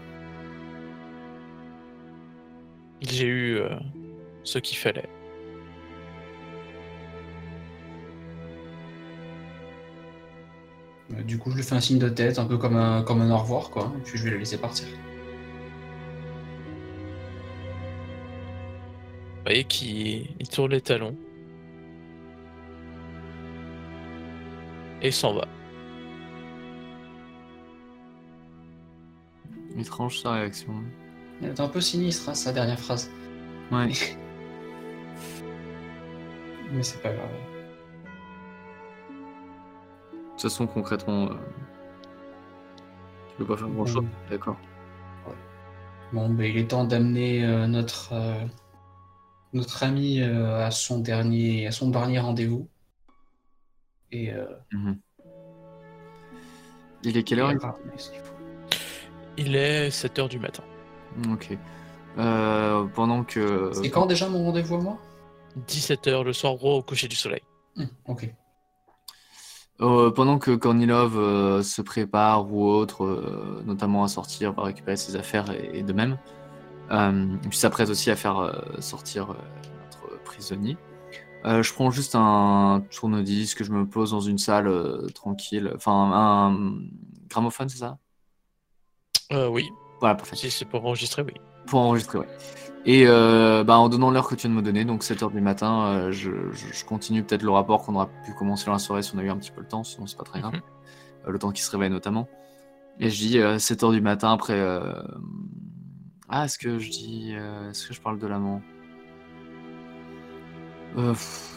J'ai eu euh, ce qu'il fallait. Du coup, je lui fais un signe de tête, un peu comme un, comme un au revoir, quoi. Et puis je vais le laisser partir. Vous voyez qu'il il tourne les talons. Et s'en va. Étrange sa réaction. Elle est un peu sinistre, hein, sa dernière phrase. Ouais. Mais c'est pas grave. De toute façon, concrètement, euh, tu peux pas faire grand chose. D'accord. Bon, ben, il est temps d'amener euh, notre, euh, notre ami euh, à son dernier, à son dernier rendez-vous. Et euh, Mhm. Il est quelle heure il est 7h du matin. Ok. Euh, pendant que. C'est quand déjà mon rendez-vous à moi? 17h le soir gros au coucher du soleil. Hum, Ok. Euh, pendant que Kornilov euh, se prépare ou autre, euh, notamment à sortir, va récupérer ses affaires et, et de même, et puis s'apprête aussi à faire sortir notre prisonnier. je prends juste un tourne-disque, je me pose dans une salle tranquille, enfin un gramophone, c'est ça? Oui, Voilà, parfait. si c'est pour enregistrer, oui. Pour enregistrer, ouais. Et euh, bah, en donnant l'heure que tu viens de me donner, donc 7h du matin, euh, je, continue peut-être le rapport qu'on aura pu commencer dans la soirée si on a eu un petit peu le temps, sinon c'est pas très grave. Mhm. Euh, le temps qu'il se réveille notamment. Et je dis euh, 7h du matin après. Ah, est-ce que je dis. Est-ce que je parle de l'amant? Euh, pff,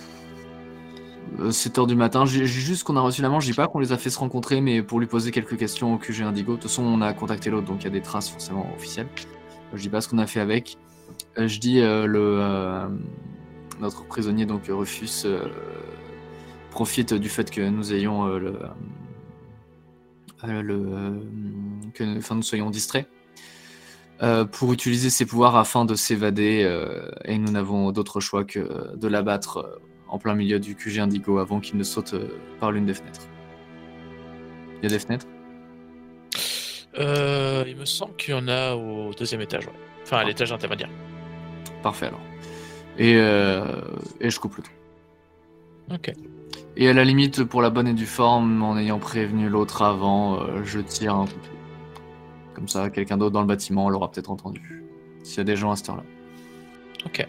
euh, 7h du matin. J'ai juste qu'on a reçu la manche, je dis pas qu'on les a fait se rencontrer, mais pour lui poser quelques questions au QG Indigo. De toute façon, on a contacté l'autre, donc il y a des traces forcément officielles. Je dis pas ce qu'on a fait avec. Euh, je dis euh, le euh, notre prisonnier donc Rufus profite du fait que nous ayons le, que nous soyons distraits pour utiliser ses pouvoirs afin de s'évader et nous n'avons d'autre choix que de l'abattre en plein milieu du QG Indigo avant qu'il ne saute par l'une des fenêtres. Il y a des fenêtres? Il me semble qu'il y en a au deuxième étage, ouais. Enfin, à l'étage intermédiaire. Parfait alors. Et, euh, et je coupe le tout. Ok. Et à la limite, pour la bonne et due forme, en ayant prévenu l'autre avant, euh, je tire un couteau. Comme ça, quelqu'un d'autre dans le bâtiment l'aura peut-être entendu. S'il y a des gens à cette heure-là. Ok.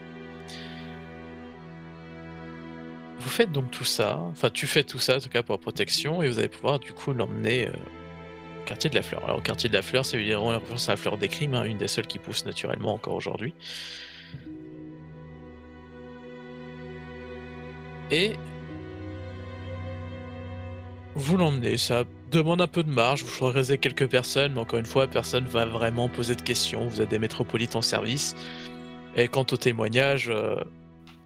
Vous faites donc tout ça, enfin tu fais tout ça en tout cas pour la protection et vous allez pouvoir du coup l'emmener euh, quartier de la fleur. Alors quartier de la fleur, c'est évidemment la fleur des crimes, hein, une des seules qui pousse naturellement encore aujourd'hui. Et vous l'emmenez, ça demande un peu de marge, vous choisirez quelques personnes, mais encore une fois, personne va vraiment poser de questions, vous avez des métropolites en service. Et quant au témoignage, euh,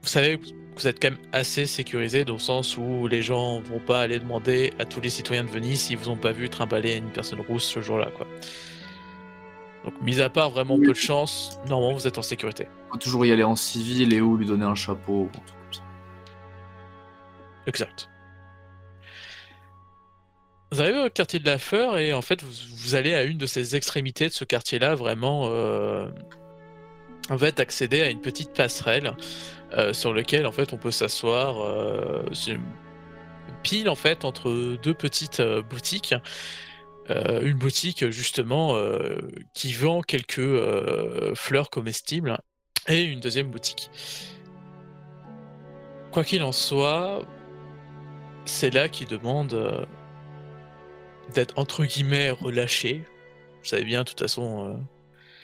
vous savez vous êtes quand même assez sécurisé dans le sens où les gens vont pas aller demander à tous les citoyens de Venise s'ils vous ont pas vu trimballer une personne rousse ce jour-là, quoi. Donc, mis à part vraiment peu de chance, normalement vous êtes en sécurité. Il faut toujours y aller en civil et ou lui donner un chapeau ou un truc comme ça. Exact. Vous arrivez au quartier de la Fleur et en fait vous, vous allez à une de ces extrémités de ce quartier-là, vraiment euh, en fait accéder à une petite passerelle euh, sur laquelle en fait on peut s'asseoir. euh, c'est une pile en fait entre deux petites euh, boutiques. Une boutique justement qui vend quelques fleurs comestibles et une deuxième boutique. Quoi qu'il en soit, c'est là qu'il demande d'être entre guillemets relâché. Vous savez bien, de toute façon,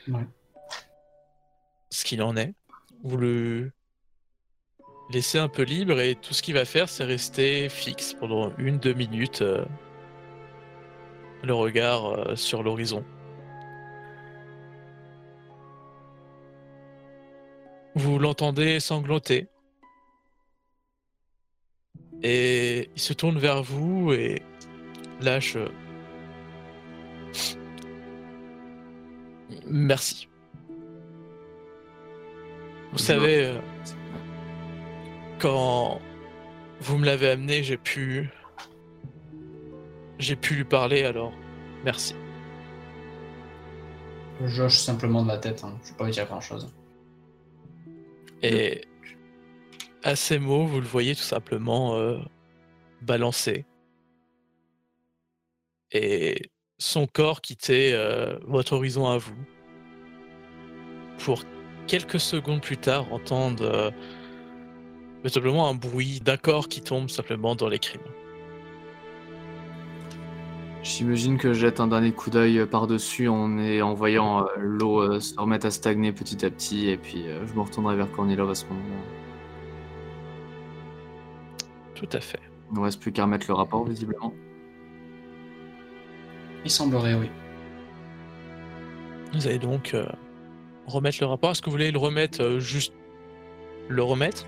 Ouais. ce qu'il en est. Vous le laissez un peu libre et tout ce qu'il va faire, c'est rester fixe pendant une, deux minutes, euh, le regard euh, sur l'horizon. Vous l'entendez sangloter. Et il se tourne vers vous et lâche. euh, Merci. Vous savez, quand vous me l'avez amené, j'ai pu. J'ai pu lui parler alors. Merci. Je hoche simplement de la tête, hein. je vais pas vous dire grand chose. Et à ces mots, vous le voyez tout simplement euh, balancer. Et son corps quitter euh, votre horizon à vous. Pour quelques secondes plus tard, entendre euh, tout simplement un bruit d'accord qui tombe simplement dans les crimes. J'imagine que je jette un dernier coup d'œil par-dessus en, en voyant euh, l'eau euh, se remettre à stagner petit à petit, et puis euh, je me retournerai vers Kornilov à ce moment-là. Tout à fait. Il ne reste plus qu'à remettre le rapport, visiblement. Il semblerait, oui. Vous allez donc euh, remettre le rapport. Est-ce que vous voulez le remettre euh, juste le remettre?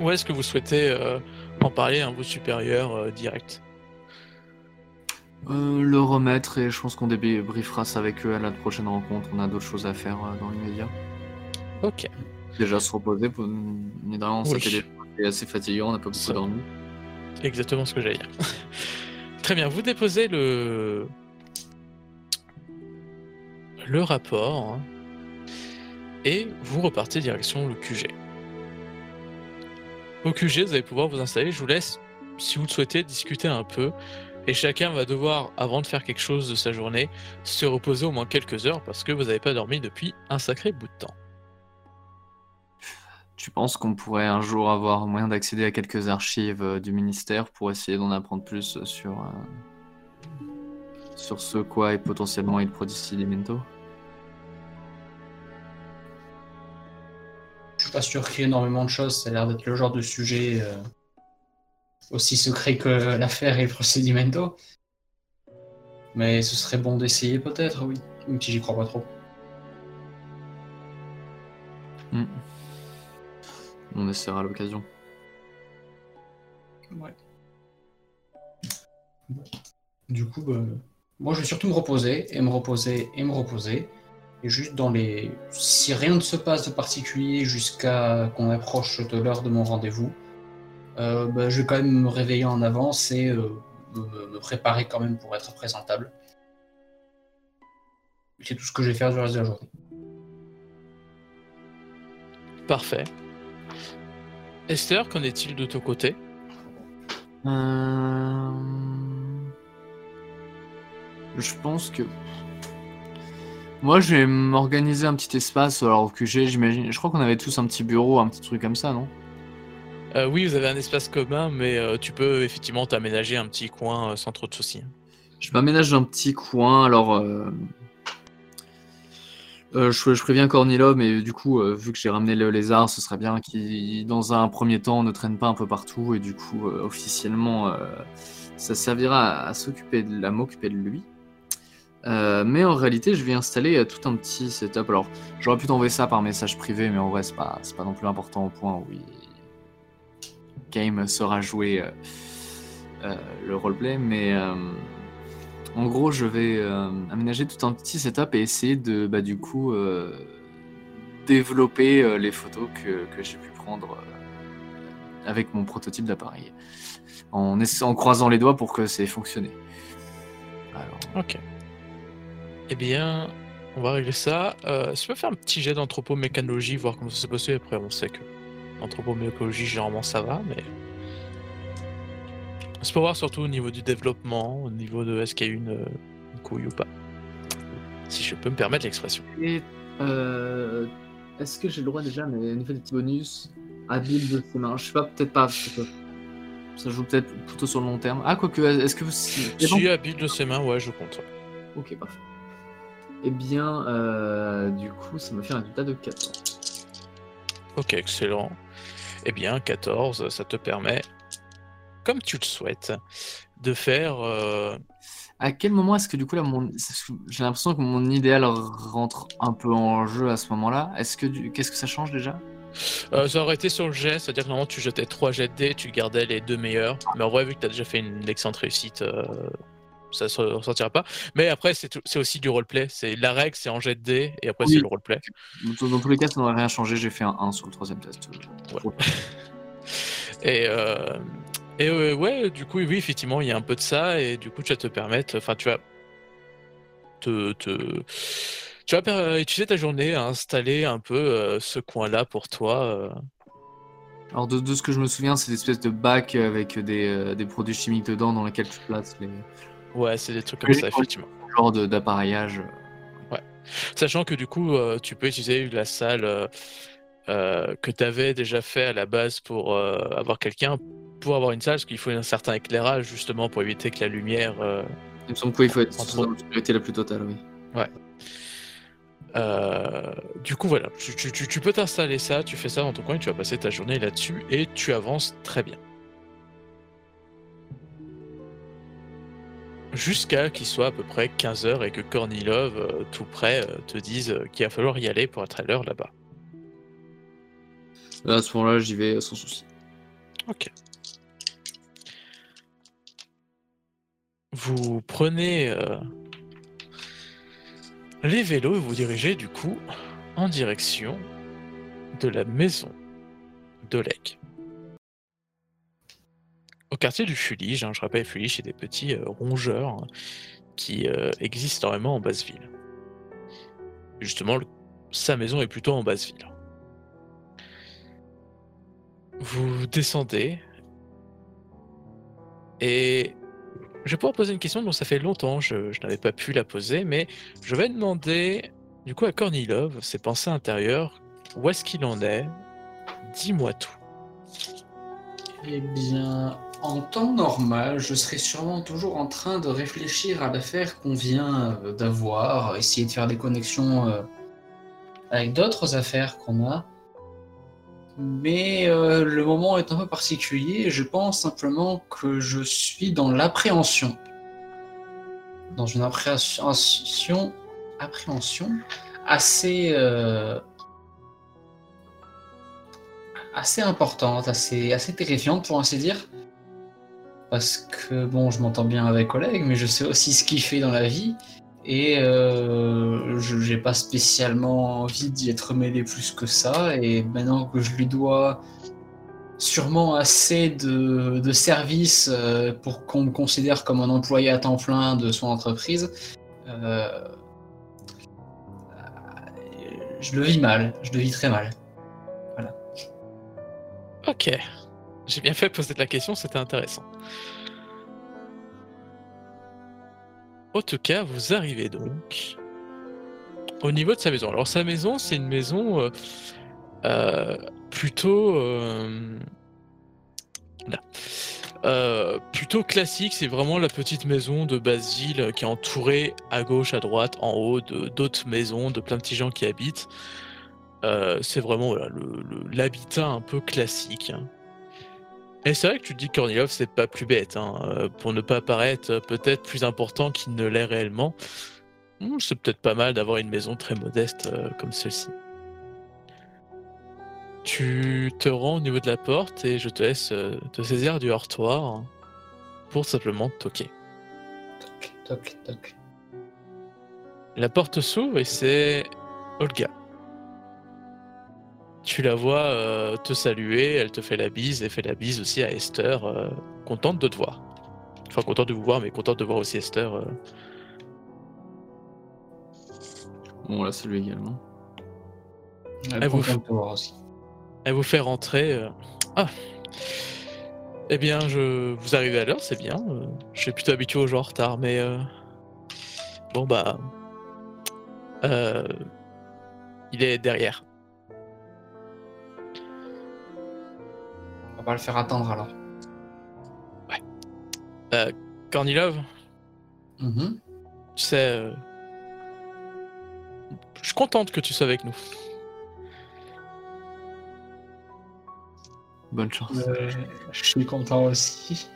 Ou est-ce que vous souhaitez euh, en parler à vos supérieurs euh, direct Euh, le remettre, et je pense qu'on débriefera ça avec eux à la prochaine rencontre. On a d'autres choses à faire dans l'immédiat. Ok. Déjà se reposer, pour... rien, Oui. assez fatigant, on n'a pas beaucoup dormi. Exactement ce que j'allais dire. Très bien, vous déposez le le rapport hein, et vous repartez direction le QG. Au QG, vous allez pouvoir vous installer. Je vous laisse, si vous le souhaitez, discuter un peu. Et chacun va devoir, avant de faire quelque chose de sa journée, se reposer au moins quelques heures parce que vous n'avez pas dormi depuis un sacré bout de temps. Tu penses qu'on pourrait un jour avoir moyen d'accéder à quelques archives euh, du ministère pour essayer d'en apprendre plus sur, euh, ce quoi est potentiellement il Prodicilimento Je suis pas sûr qu'il y ait énormément de choses, ça a l'air d'être le genre de sujet euh, aussi secret que l'affaire et le procedimento. Mais ce serait bon d'essayer peut-être, oui. Même si j'y crois pas trop. On essaiera l'occasion. Ouais. Du coup, bah, moi je vais surtout me reposer, et me reposer, et me reposer. Et juste dans les. Si rien ne se passe de particulier jusqu'à qu'on approche de l'heure de mon rendez-vous, euh, bah, je vais quand même me réveiller en avance et euh, me, me préparer quand même pour être présentable. C'est tout ce que je vais faire du reste de la journée. Parfait. Esther, qu'en est-il de ton côté? Euh, Je pense que. Moi, je vais m'organiser un petit espace alors que j'ai, j'imagine. Je crois qu'on avait tous un petit bureau, un petit truc comme ça, non? Euh, Oui, vous avez un espace commun, mais euh, tu peux effectivement t'aménager un petit coin euh, sans trop de soucis. Je m'aménage un petit coin, alors. je, je préviens Cornilo, mais du coup, vu que j'ai ramené le lézard, ce serait bien qu'il, dans un premier temps, ne traîne pas un peu partout, et du coup, officiellement, ça servira à, à s'occuper de, à m'occuper de lui. Euh, mais en réalité, je vais installer euh, tout un petit setup. Alors, j'aurais pu t'envoyer ça par message privé, mais en vrai, c'est pas, c'est pas non plus important au point où il... game sera joué euh, euh, le roleplay, mais euh, en gros, je vais aménager tout un petit setup et essayer de, bah, du coup, développer les photos que, que j'ai pu prendre avec mon prototype d'appareil, en, en croisant les doigts pour que ait fonctionné. Ok. Eh bien, on va régler ça. Euh, si tu peux faire un petit jet d'anthropomécanologie, voir comment ça s'est passé. Après, on sait que l'anthropomécanologie, généralement, ça va, mais. C'est pour voir surtout au niveau du développement, au niveau de est-ce qu'il y a une, une couille ou pas. Si je peux me permettre l'expression. Et euh, est-ce que j'ai le droit déjà, mais au niveau des petits bonus, habile de ses mains, je sais pas, peut-être pas. Ça joue peut-être plutôt sur le long terme. Ah, quoique, est-ce que vous. Si habile de ses mains, ouais, je compte. Ok, parfait. Eh bien, euh, du coup, ça me fait un résultat de 14. Ok, excellent. Eh bien, 14, ça te permet, comme tu le souhaites, de faire. euh, À quel moment est-ce que du coup là, mon... j'ai l'impression que mon idéal rentre un peu en jeu à ce moment-là. Est-ce que du... qu'est-ce que ça change déjà? Euh, ça aurait été sur le jet, c'est-à-dire que normalement tu jetais 3 jets de dés, tu gardais les deux meilleurs. Mais en vrai, vu que tu as déjà fait une excellente réussite, euh, ça ne se ressortira pas. Mais après, c'est aussi du roleplay. C'est La règle, c'est en jet de dés, et après, Oui. c'est le roleplay. dans, tous les cas, ça n'aurait rien changé. J'ai fait un 1 sur le troisième test. Et, euh, et euh, ouais, du coup, oui, effectivement, il y a un peu de ça, et du coup, tu vas te permettre, enfin, tu vas te, te- tu vas utiliser ta journée à installer un peu euh, ce coin-là pour toi. Alors de, de ce que je me souviens, c'est des espèces de bacs avec des, euh, des produits chimiques dedans dans lesquels tu places les Ouais, c'est des trucs comme ça, effectivement. genres de- d'appareillage. Sachant que du coup, euh, tu peux utiliser la salle euh, euh, que tu avais déjà fait à la base pour avoir quelqu'un, pour avoir une salle, parce qu'il faut un certain éclairage justement pour éviter que la lumière. Il me semble qu'il faut être dans l'obscurité la plus totale, oui. euh, Du coup, voilà, tu, tu- tu- tu peux t'installer ça, tu fais ça dans ton coin, tu vas passer ta journée là-dessus et tu avances très bien. Jusqu'à qu'il soit à peu près 15h et que Kornilov, euh, tout près, euh, te dise euh, qu'il va falloir y aller pour être à l'heure là-bas. Là, à ce moment-là, j'y vais sans souci. Ok. Vous prenez euh, les vélos et vous dirigez du coup en direction de la maison d'Oleg. Au quartier du Fulige, hein, je rappelle, Fulige, c'est des petits euh, rongeurs hein, qui euh, existent énormément en basse ville. Justement, sa maison est plutôt en basse ville. Vous descendez et je vais pouvoir poser une question dont ça fait longtemps, je, je n'avais pas pu la poser, mais je vais demander du coup à Kornilov, ses pensées intérieures, où est-ce qu'il en est? Dis-moi tout. Eh bien, en temps normal, je serais sûrement toujours en train de réfléchir à l'affaire qu'on vient euh, d'avoir, essayer de faire des connexions euh, avec d'autres affaires qu'on a. Mais euh, le moment est un peu particulier. Je pense simplement que je suis dans l'appréhension. Dans une appréhension, appréhension assez, assez importante, assez, assez terrifiante pour ainsi dire. Parce que bon, je m'entends bien avec collègues, mais je sais aussi ce qu'il fait dans la vie. Et euh, je n'ai pas spécialement envie d'y être mêlé plus que ça. Et maintenant que je lui dois sûrement assez de, de services euh, pour qu'on me considère comme un employé à temps plein de son entreprise, euh, je le vis mal. Je le vis très mal. Ok. J'ai bien fait de poser la question, c'était intéressant. En tout cas, vous arrivez donc au niveau de sa maison. Alors sa maison, c'est une maison euh, euh, plutôt euh, plutôt classique. C'est vraiment la petite maison de Basile qui est entourée à gauche, à droite, en haut d'autres maisons, de plein de petits gens qui habitent. C'est vraiment l'habitat un peu classique. hein. Et c'est vrai que tu te dis que Kornilov, c'est pas plus bête, hein, euh, pour ne pas paraître peut-être plus important qu'il ne l'est réellement. Hmm, c'est peut-être pas mal d'avoir une maison très modeste euh, comme celle-ci. Tu te rends au niveau de la porte et je te laisse euh, te saisir du heurtoir pour simplement toquer. Toc, toc, toc. La porte s'ouvre et c'est Olga. Tu la vois euh, te saluer, elle te fait la bise et fait la bise aussi à Esther, euh, contente de te voir. Enfin, contente de vous voir, mais contente de voir aussi Esther. euh. Bon, là, c'est lui également. Elle Elle vous aussi. Elle vous fait rentrer. euh. Ah Eh bien, je... vous arrivez à l'heure, c'est bien. euh, Je suis plutôt habitué aux gens en retard, mais... euh, Bon, bah... euh, Il est derrière. On va le faire attendre alors. Kornilov, Mhm. tu sais... euh, Je suis contente que tu sois avec nous. Bonne chance. Euh, je suis content aussi.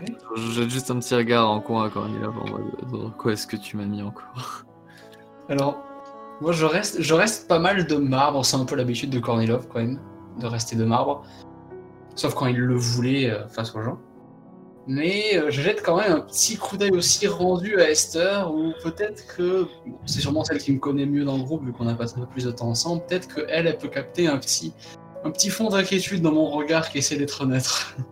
Ouais. Je jette juste un petit regard en coin à Kornilov en mode euh, Quoi est-ce que tu m'as mis encore Alors, moi je reste, pas mal de marbre, c'est un peu l'habitude de Kornilov quand même, de rester de marbre. Sauf quand il le voulait euh, face aux gens. Mais euh, je jette quand même un petit coup d'œil aussi rendu à Esther, ou peut-être que, c'est sûrement celle qui me connaît mieux dans le groupe, vu qu'on a passé un peu plus de temps ensemble, peut-être qu'elle, elle peut capter un petit, un petit fond d'inquiétude dans mon regard qui essaie d'être neutre.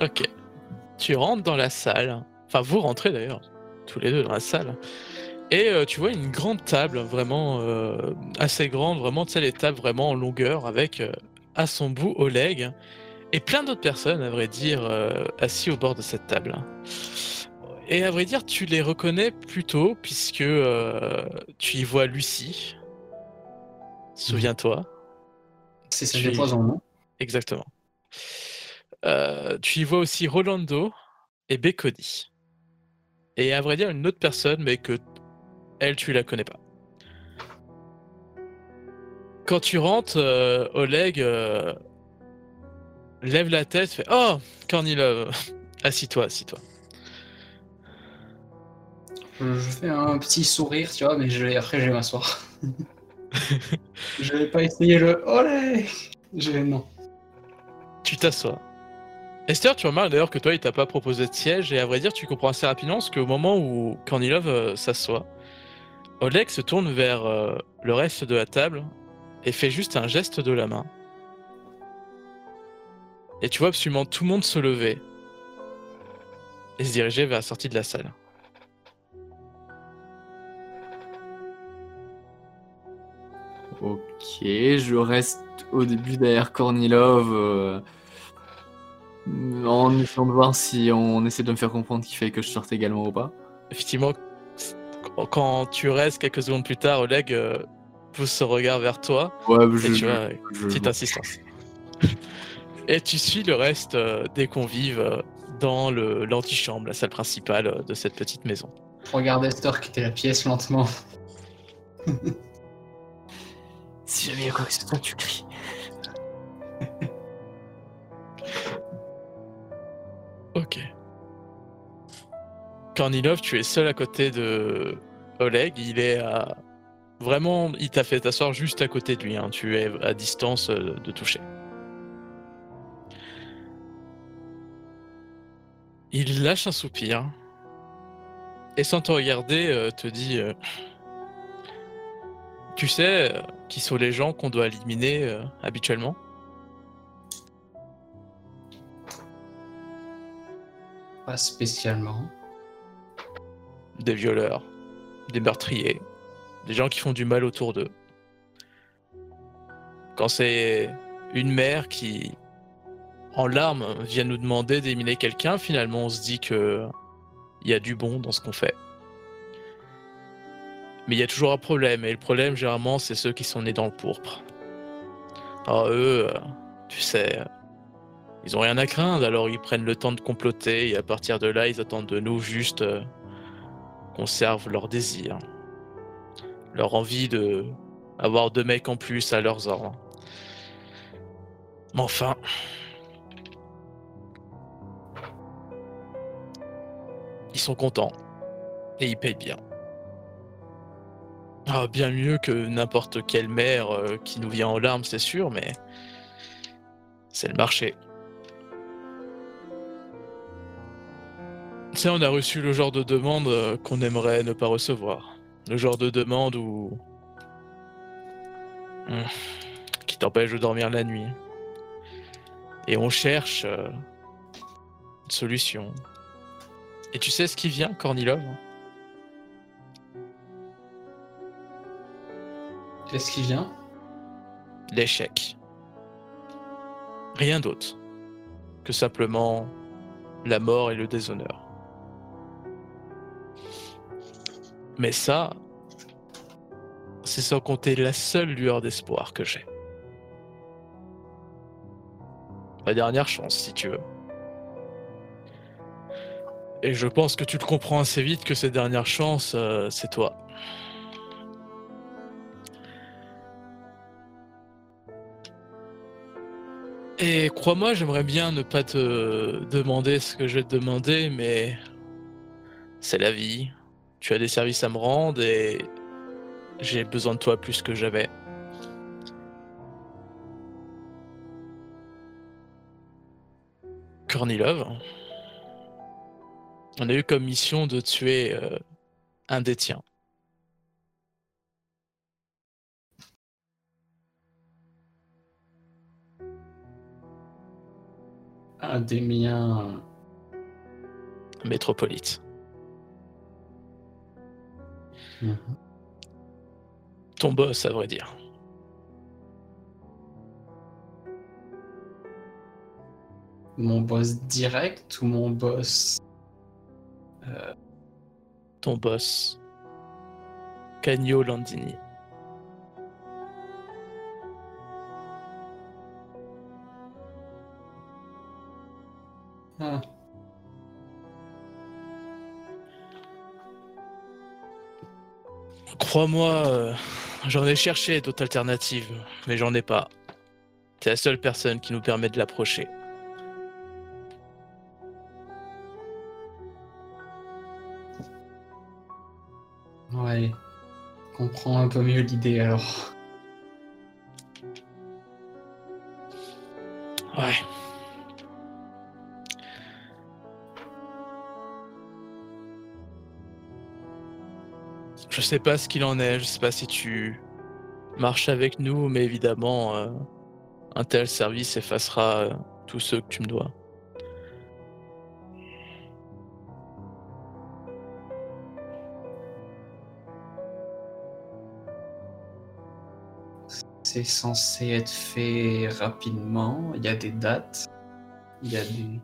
Ok. Tu rentres dans la salle. Enfin, vous rentrez d'ailleurs, tous les deux dans la salle. Et euh, tu vois une grande table, vraiment euh, assez grande, vraiment, tu sais, les tables vraiment en longueur, avec euh, à son bout Oleg, et plein d'autres personnes, à vrai dire, assis au bord de cette table. Et à vrai dire, tu les reconnais plutôt, puisque tu y vois Lucie. Souviens-toi. C'est celle Je des poisons, non? Exactement. Tu y vois aussi Rolando et Becody. Et à vrai dire, une autre personne, mais que elle, tu la connais pas. Quand tu rentres, euh, Oleg euh, lève la tête, fait Oh, Kornilov, assis-toi, assis-toi. Je, je fais un petit sourire, tu vois, mais je vais, après je vais m'asseoir. je vais pas essayer le olé. Je vais non. Tu t'assois. Esther, tu remarques d'ailleurs que toi, il t'a pas proposé de siège, et à vrai dire, tu comprends assez rapidement parce qu'au moment où Kornilov euh, s'assoit, Oleg se tourne vers euh, le reste de la table et fait juste un geste de la main. Et tu vois absolument tout le monde se lever et se diriger vers la sortie de la salle. Ok, je reste au début derrière Kornilov euh, en essayant de voir si on essaie de me faire comprendre qu'il fait que je sorte également ou pas. Effectivement, quand tu restes quelques secondes plus tard, Oleg euh, pousse son regard vers toi Ouais, et je, tu vois, je- Petite insistance. Et tu suis le reste euh, des convives euh, dans le- l'antichambre, la salle principale euh, de cette petite maison. Je regarde Esther quitter la pièce lentement. Si jamais il y a quoi que ce soit, tu cries. Ok. Kornilov, tu es seul à côté de Oleg. Il est à. Vraiment, il t'a fait t'asseoir juste à côté de lui. hein. Tu es à distance euh, de toucher. Il lâche un soupir. Et sans te regarder, euh, te dit euh, Tu sais qui sont les gens qu'on doit éliminer habituellement? Pas spécialement. des violeurs, des meurtriers, des gens qui font du mal autour d'eux. Quand c'est une mère qui, en larmes, vient nous demander d'éliminer quelqu'un, finalement on se dit que il y a du bon dans ce qu'on fait. Mais il y a toujours un problème, et le problème généralement c'est ceux qui sont nés dans le pourpre. Alors eux, euh, tu sais, ils ont rien à craindre, alors ils prennent le temps de comploter, et à partir de là ils attendent de nous juste euh, conservent leur désir, leur envie de avoir deux mecs en plus à leurs ordres. Mais enfin, ils sont contents et ils payent bien. Ah, bien mieux que n'importe quelle mère euh, qui nous vient en larmes, c'est sûr, mais c'est le marché. On a reçu le genre de demande euh, qu'on aimerait ne pas recevoir. Le genre de demande où. Hmm. qui t'empêche de dormir la nuit. Et on cherche euh, une solution. Et tu sais ce qui vient, Kornilov Qu'est-ce qui vient? L'échec. Rien d'autre que simplement la mort et le déshonneur. Mais ça, c'est sans compter la seule lueur d'espoir que j'ai. Ma dernière chance, si tu veux. Et je pense que tu le comprends assez vite que cette dernière chance, euh, c'est toi. Et crois-moi, j'aimerais bien ne pas te demander ce que je vais te demander, mais c'est la vie. Tu as des services à me rendre et j'ai besoin de toi plus que jamais. Kornilov, on a eu comme mission de tuer euh, un des tiens. Un des miens. métropolite. Mhm. Ton boss, à vrai dire. Mon boss direct ou mon boss. Ton boss. Cagno Landini. Ah. Crois-moi, euh, j'en ai cherché d'autres alternatives, mais j'en ai pas. T'es la seule personne qui nous permet de l'approcher. Ouais. Comprends un peu mieux l'idée alors. Ouais. Je sais pas ce qu'il en est, je sais pas si tu marches avec nous, mais évidemment, euh, un tel service effacera euh, tous ceux que tu me dois. C'est censé être fait rapidement. Il y a des dates. Il y a des.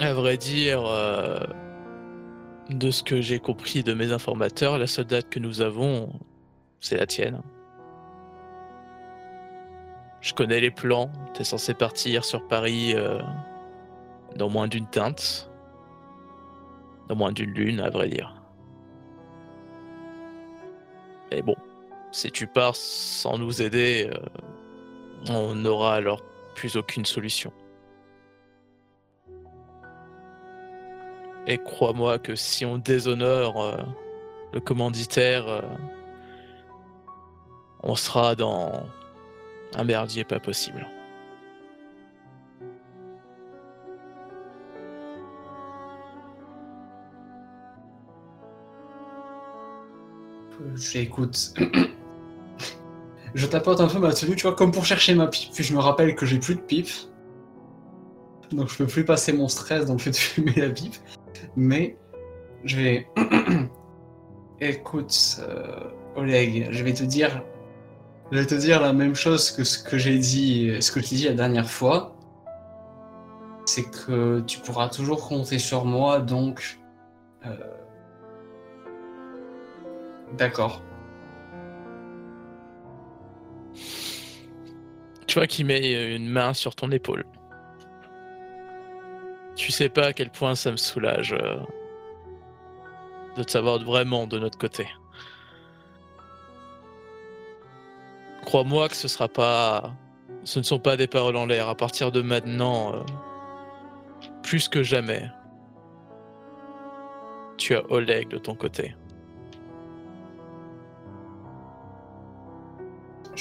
À vrai dire, euh, de ce que j'ai compris de mes informateurs, la seule date que nous avons, c'est la tienne. Je connais les plans. T'es censé partir sur Paris euh, dans moins d'une teinte. Dans moins d'une lune, à vrai dire. Et bon, si tu pars sans nous aider, euh, on n'aura alors plus aucune solution. Et crois-moi que si on déshonore euh, le commanditaire, euh, on sera dans un merdier pas possible. J'écoute. je tapote un peu ma tenue, tu vois, comme pour chercher ma pipe. Puis je me rappelle que j'ai plus de pipe. Donc je peux plus passer mon stress dans le fait de fumer la pipe. Mais je vais. Écoute, euh, Oleg, je vais te dire. Je vais te dire la même chose que ce que j'ai dit, ce que t'ai dit la dernière fois. C'est que tu pourras toujours compter sur moi, donc. euh, D'accord. Tu vois qu'il met une main sur ton épaule. Tu sais pas à quel point ça me soulage euh, de te savoir vraiment de notre côté. Crois-moi que ce sera pas. Ce ne sont pas des paroles en l'air. À partir de maintenant, euh, plus que jamais, tu as Oleg de ton côté.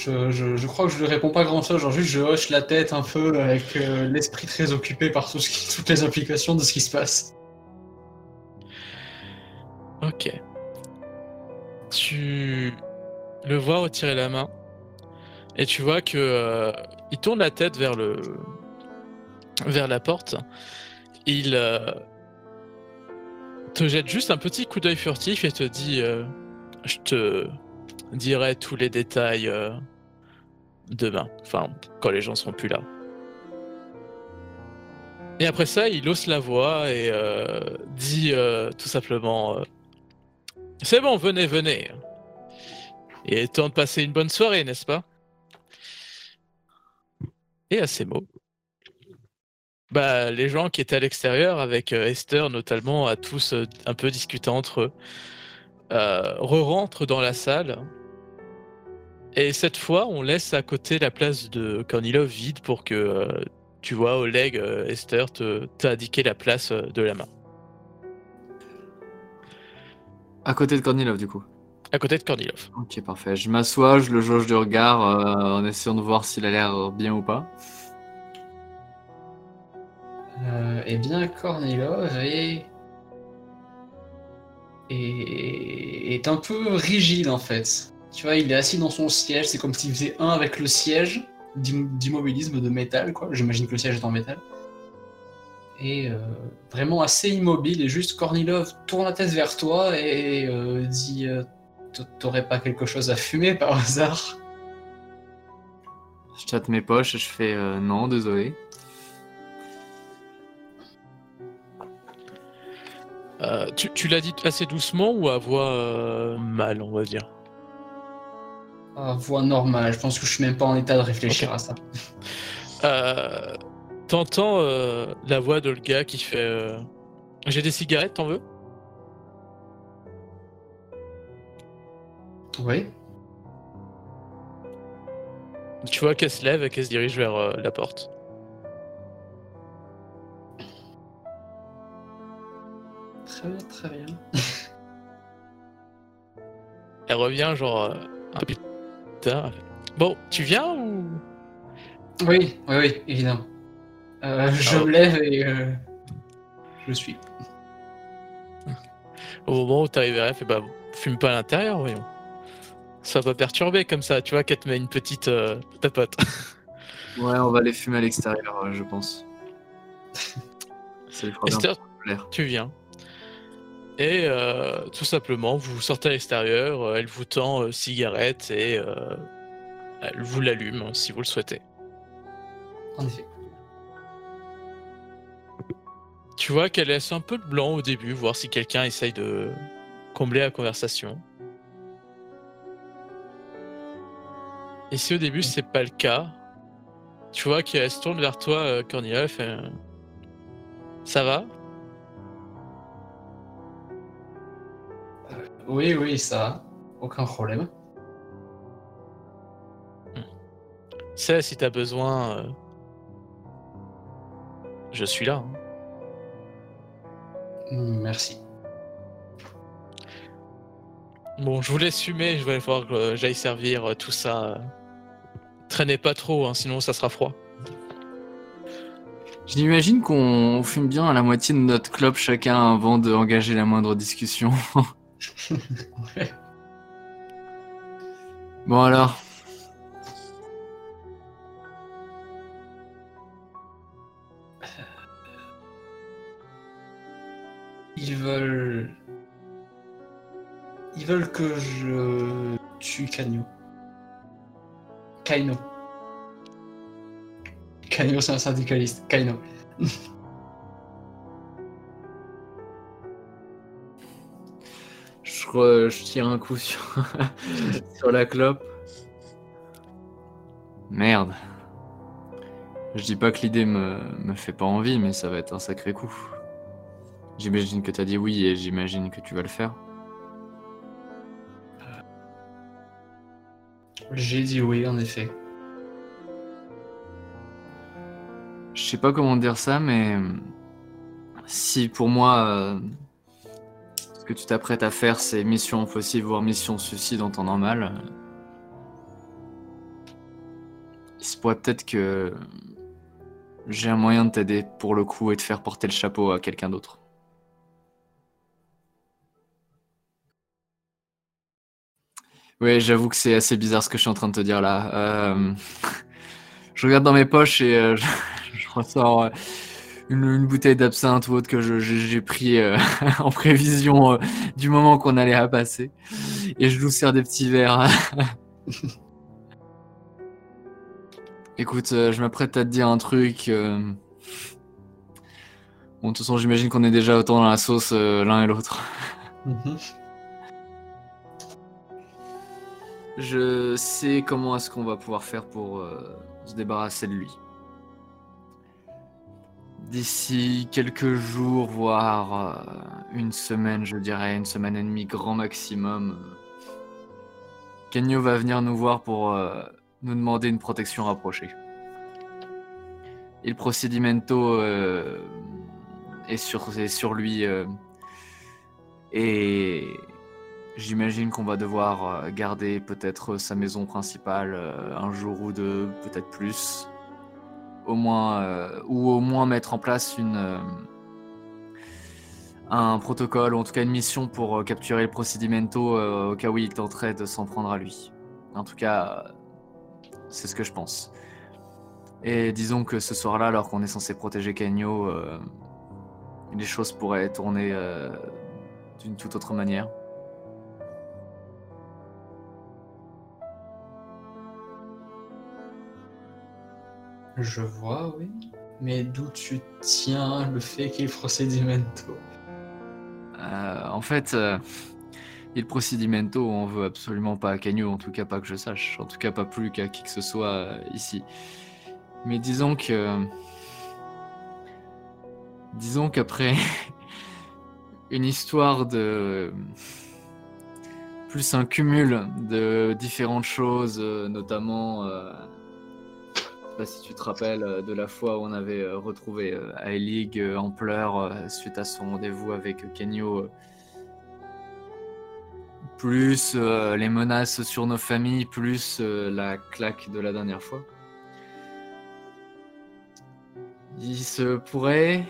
Je, crois que je lui réponds pas grand chose, genre juste je hoche la tête un peu avec euh, l'esprit très occupé par toutes les implications de ce qui se passe. Ok. Tu le vois retirer la main et tu vois que euh, il tourne la tête vers le vers la porte. Il euh, te jette juste un petit coup d'œil furtif et te dit je te dirai tous les détails demain, enfin quand les gens seront plus là. Et après ça, il hausse la voix et euh, dit euh, tout simplement euh, c'est bon, venez, venez. Est temps de passer une bonne soirée, n'est-ce pas? Et à ces mots, bah, les gens qui étaient à l'extérieur, avec Esther notamment, à tous un peu discuté entre eux, re-rentrent dans la salle. Et cette fois, on laisse à côté la place de Kornilov vide pour que, euh, tu vois, Oleg, euh, Esther, te, t'a indiqué la place euh, de la main. À côté de Kornilov, du coup. À côté de Kornilov. Ok, parfait. Je m'assois, je le jauge du regard euh, en essayant de voir s'il a l'air bien ou pas. Euh, eh bien, Kornilov est... est... est un peu rigide en fait. Tu vois, il est assis dans son siège, c'est comme s'il faisait un avec le siège d'im- d'immobilisme de métal, quoi. J'imagine que le siège est en métal. Et euh, vraiment assez immobile, et juste Kornilov tourne la tête vers toi et euh, dit euh, T'aurais pas quelque chose à fumer par hasard? Je tâte mes poches et je fais euh, non, désolé. Euh, tu tu l'as dit assez doucement ou à voix euh, mal, on va dire? À voix normale, je pense que je suis même pas en état de réfléchir à ça. Euh, T'entends euh, la voix de le gars qui fait euh, J'ai des cigarettes, t'en veux? Oui Tu vois qu'elle se lève et qu'elle se dirige vers euh, la porte. Très bien, très bien. Elle revient genre euh, un peu Bon, tu viens ou? Oui, oui, oui, évidemment. Euh, je Ah, me lève et euh, je suis. Au moment où t'arrives vers elle, elle fait Bah, fume pas à l'intérieur, voyons. Ça va pas perturber comme ça, tu vois qu'elle te met une petite euh, tapote. Ouais, on va les fumer à l'extérieur, euh, je pense. Esther, tu viens. Et euh, tout simplement, vous sortez à l'extérieur, euh, elle vous tend euh, cigarette et euh, elle vous l'allume hein, si vous le souhaitez. En effet. Tu vois qu'elle laisse un peu de blanc au début, voir si quelqu'un essaye de combler la conversation. Et si au début c'est pas le cas, tu vois qu'elle se tourne vers toi, Cornelia, elle fait euh, Ça va? Oui, oui, ça. Aucun problème. sais, si t'as besoin, euh, je suis là. Hein. Merci. Bon, je voulais fumer, je vais voir que euh, j'aille servir euh, tout ça. Traînez pas trop, hein, sinon ça sera froid. J'imagine qu'on fume bien à la moitié de notre club chacun avant d'engager la moindre discussion. Bon alors, Ils veulent. Ils veulent que je tue Kanyo. Kaino. Kaino, c'est un syndicaliste. Kaino. je, re- je tire un coup sur, sur la clope. Merde. Je dis pas que l'idée me, me fait pas envie, mais ça va être un sacré coup. J'imagine que t'as dit oui et j'imagine que tu vas le faire. J'ai dit oui, en effet. Je sais pas comment dire ça, mais si pour moi, euh, que tu t'apprêtes à faire, c'est mission impossible, voire mission suicide en temps normal, il se pourrait peut-être que j'ai un moyen de t'aider pour le coup et de faire porter le chapeau à quelqu'un d'autre. Ouais, j'avoue que c'est assez bizarre ce que je suis en train de te dire là. Euh, Je regarde dans mes poches et euh, je, je ressors euh, une, une bouteille d'absinthe ou autre que j'ai pris euh, en prévision euh, du moment qu'on allait à passer. Et je nous sers des petits verres. Écoute, euh, je m'apprête à te dire un truc. Bon, de toute façon, j'imagine qu'on est déjà autant dans la sauce l'un et l'autre. Mhm. Je sais comment est-ce qu'on va pouvoir faire pour euh, se débarrasser de lui. D'ici quelques jours, voire euh, une semaine, je dirais, une semaine et demie, grand maximum, euh, Kenyo va venir nous voir pour euh, nous demander une protection rapprochée. Le procedimento est, sur, lui. et J'imagine qu'on va devoir garder peut-être sa maison principale un jour ou deux, peut-être plus. Au moins, euh, ou au moins mettre en place une, euh, un protocole, ou en tout cas une mission pour euh, capturer le procedimento au cas où il tenterait de s'en prendre à lui. En tout cas, c'est ce que je pense. Et disons que ce soir-là, alors qu'on est censé protéger euh, les choses pourraient tourner d'une toute autre manière. Je vois, oui. Mais d'où tu tiens le fait qu'il procedimento Euh, en fait, euh, il procedimento, on veut absolument pas à Canyo, en tout cas pas que je sache, en tout cas pas plus qu'à qui que ce soit euh, ici. Mais disons que. Disons qu'après une histoire de. plus un cumul de différentes choses, notamment. Si tu te rappelles euh, de la fois où on avait euh, retrouvé euh, Aelig euh, en pleurs suite à son rendez-vous avec Kenyo. plus les menaces sur nos familles, plus la claque de la dernière fois. Il se pourrait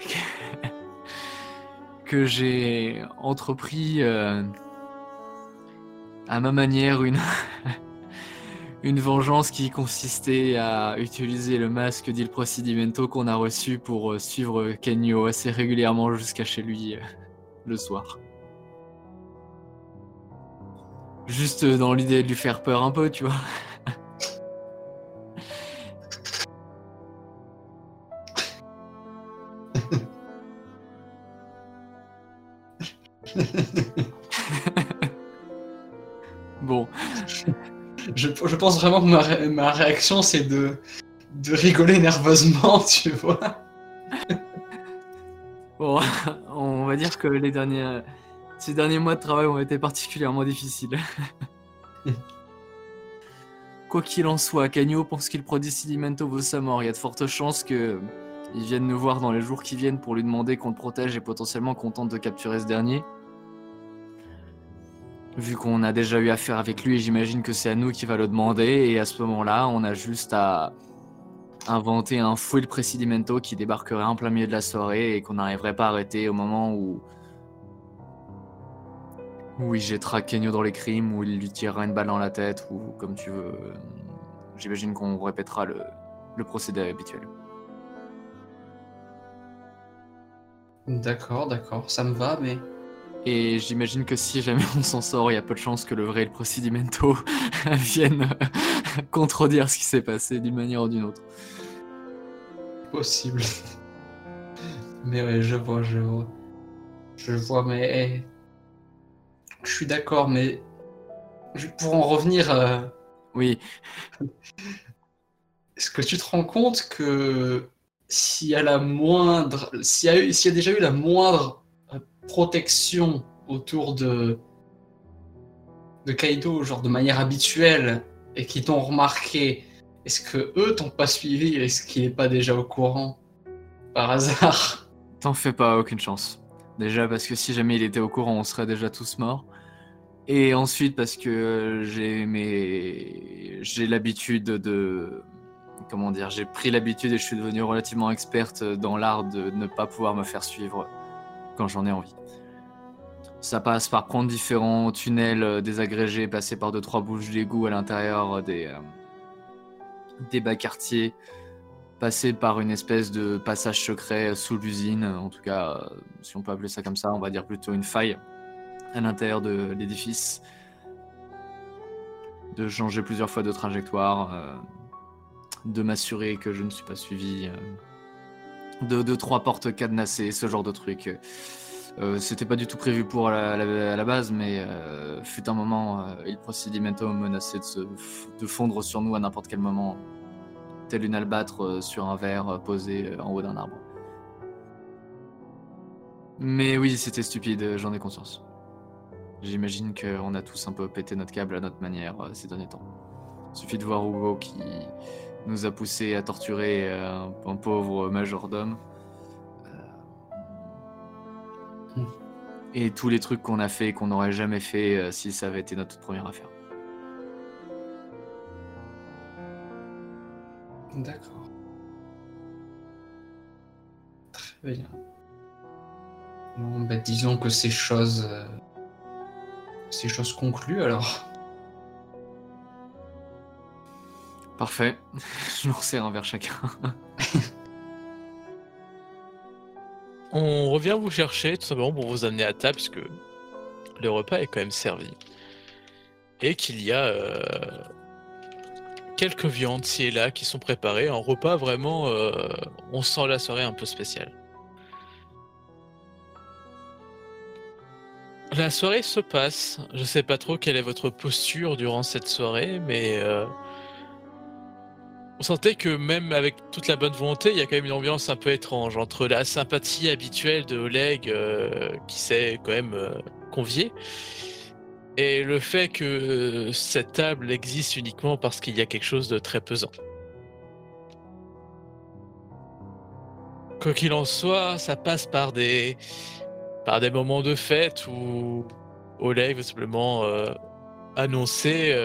que, j'ai entrepris à ma manière une, une vengeance qui consistait à utiliser le masque d'Il Procedimento qu'on a reçu pour euh, suivre Kenyo assez régulièrement jusqu'à chez lui euh, le soir. Juste dans l'idée de lui faire peur un peu, tu vois. je, je pense vraiment que ma, ré- ma réaction, c'est de, de rigoler nerveusement, tu vois. bon, on va dire que les derniers, ces derniers mois de travail ont été particulièrement difficiles. Quoi qu'il en soit, Cagno pense qu'il Procedimento vaut sa mort. Il y a de fortes chances que ils viennent nous voir dans les jours qui viennent pour lui demander qu'on le protège et potentiellement qu'on tente de capturer ce dernier. Vu qu'on a déjà eu affaire avec lui, j'imagine que c'est à nous qui va le demander. Et à ce moment-là, on a juste à inventer un full Presidimento qui débarquerait en plein milieu de la soirée et qu'on n'arriverait pas à arrêter au moment où. où il jettera Kenyo dans les crimes, où il lui tirera une balle dans la tête, ou comme tu veux. J'imagine qu'on répétera le, le procédé habituel. D'accord, d'accord, ça me va, mais Et j'imagine que si jamais on s'en sort, il y a peu de chances que le vrai et le procedimento viennent contredire ce qui s'est passé d'une manière ou d'une autre. possible. mais ouais, je vois, je vois. Je vois, mais eh, je suis d'accord, mais pour en revenir, euh, Oui, est-ce que tu te rends compte que s'il y a la moindre, s'il y a, eu- s'il y a déjà eu la moindre protection autour de de Kaido, genre de manière habituelle, et qui t'ont remarqué, est-ce que eux t'ont pas suivi? Est-ce qu'il est pas déjà au courant? Par hasard. T'en fais pas, aucune chance. Déjà parce que si jamais il était au courant, on serait déjà tous morts. Et ensuite parce que j'ai mes... j'ai l'habitude de... Comment dire J'ai pris l'habitude et je suis devenu relativement experte dans l'art de ne pas pouvoir me faire suivre quand j'en ai envie. Ça passe par prendre différents tunnels euh, désagrégés, passer par deux trois bouches d'égout à l'intérieur euh, des, euh, bas quartiers, passer par une espèce de passage secret sous l'usine, en tout cas, si on peut appeler ça comme ça, on va dire plutôt une faille à l'intérieur de l'édifice, de changer plusieurs fois de trajectoire, de m'assurer que je ne suis pas suivi, de, de trois portes cadenassées, ce genre de truc. Euh, C'était pas du tout prévu pour la, à la- base, mais euh, fut un moment, euh, il procedimento menaçait de, se, de fondre sur nous à n'importe quel moment telle une albâtre sur un verre posé en haut d'un arbre. Mais oui, c'était stupide, j'en ai conscience. J'imagine qu'on a tous un peu pété notre câble à notre manière ces derniers temps. Suffit de voir Hugo qui nous a poussé à torturer euh, un, pauvre majordome. Euh. Et tous les trucs qu'on a fait et qu'on n'aurait jamais fait euh, si ça avait été notre toute première affaire. D'accord. Très bien. Bon, bah, disons que ces choses. euh, Ces choses conclues alors. Parfait. Je leur sers un verre chacun. On revient vous chercher tout simplement pour vous amener à table puisque le repas est quand même servi. Et qu'il y a euh, quelques viandes ci et là qui sont préparées. Un repas vraiment, euh, on sent la soirée un peu spéciale. La soirée se passe. Je sais pas trop quelle est votre posture durant cette soirée, mais euh, on sentait que même avec toute la bonne volonté, il y a quand même une ambiance un peu étrange entre la sympathie habituelle de Oleg euh, qui s'est quand même euh, convié et le fait que cette table existe uniquement parce qu'il y a quelque chose de très pesant. Quoi qu'il en soit, ça passe par des par des moments de fête où Oleg va simplement euh, annoncer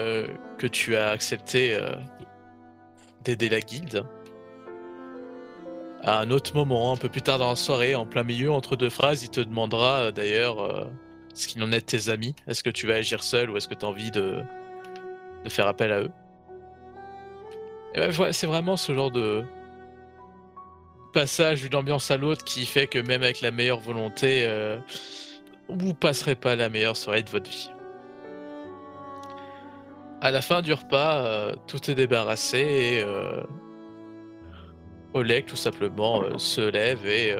que tu as accepté d'aider la guilde. À un autre moment, un peu plus tard dans la soirée, en plein milieu, entre deux phrases, il te demandera euh, d'ailleurs euh, ce qu'il en est de tes amis. Est-ce que tu vas agir seul ou est-ce que tu as envie de, de faire appel à eux? Et ben, C'est vraiment ce genre de passage d'une ambiance à l'autre qui fait que même avec la meilleure volonté, euh, vous passerez pas la meilleure soirée de votre vie. À la fin du repas, euh, tout est débarrassé et euh, Oleg tout simplement euh, se lève et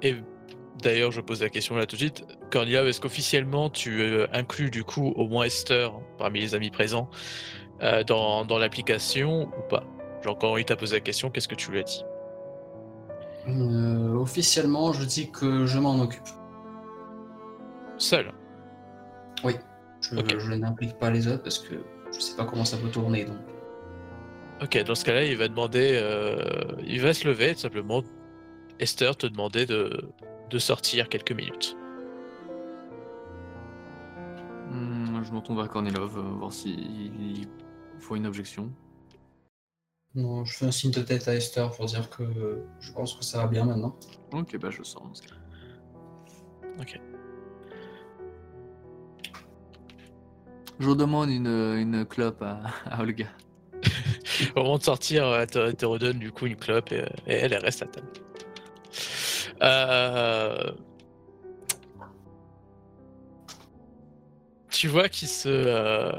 et d'ailleurs je pose la question là tout de suite, Cornelia, est-ce qu'officiellement tu inclus du coup au moins Esther parmi les amis présents dans, dans l'application ou pas? Genre quand il t'a posé la question, qu'est-ce que tu lui as dit? Officiellement, je dis que je m'en occupe. Seul? Oui. Je, Ok. je n'implique pas les autres parce que je sais pas comment ça peut tourner. Donc. Ok, dans ce cas-là, il va demander, euh, il va se lever tout simplement. Esther te demander de, de sortir quelques minutes. Hmm, je m'entends vers Kornilov, euh, voir s'il il faut une objection. Non, je fais un signe de tête à Esther pour dire que je pense que ça va bien maintenant. Ok, bah je sors dans ce cas. Je demande une, une clope à, Olga. Au moment de sortir, elle te, redonne du coup une clope et, elle, reste à table. Euh, Tu vois qu'il se. euh,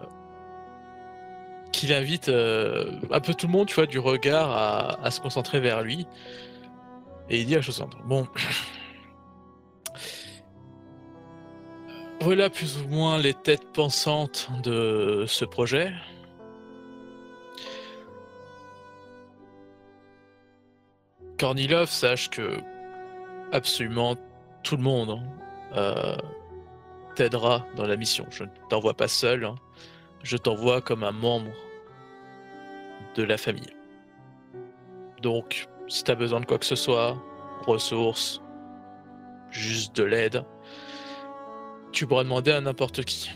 qu'il invite euh, un peu tout le monde, tu vois, du regard à, à se concentrer vers lui. Et il dit à chose suivante. Bon. Voilà plus ou moins les têtes pensantes de ce projet. Kornilov, sache que absolument tout le monde hein, euh, t'aidera dans la mission. Je ne t'envoie pas seul, hein. je t'envoie comme un membre de la famille. Donc, si tu besoin de quoi que ce soit, ressources, juste de l'aide, tu pourras demander à n'importe qui.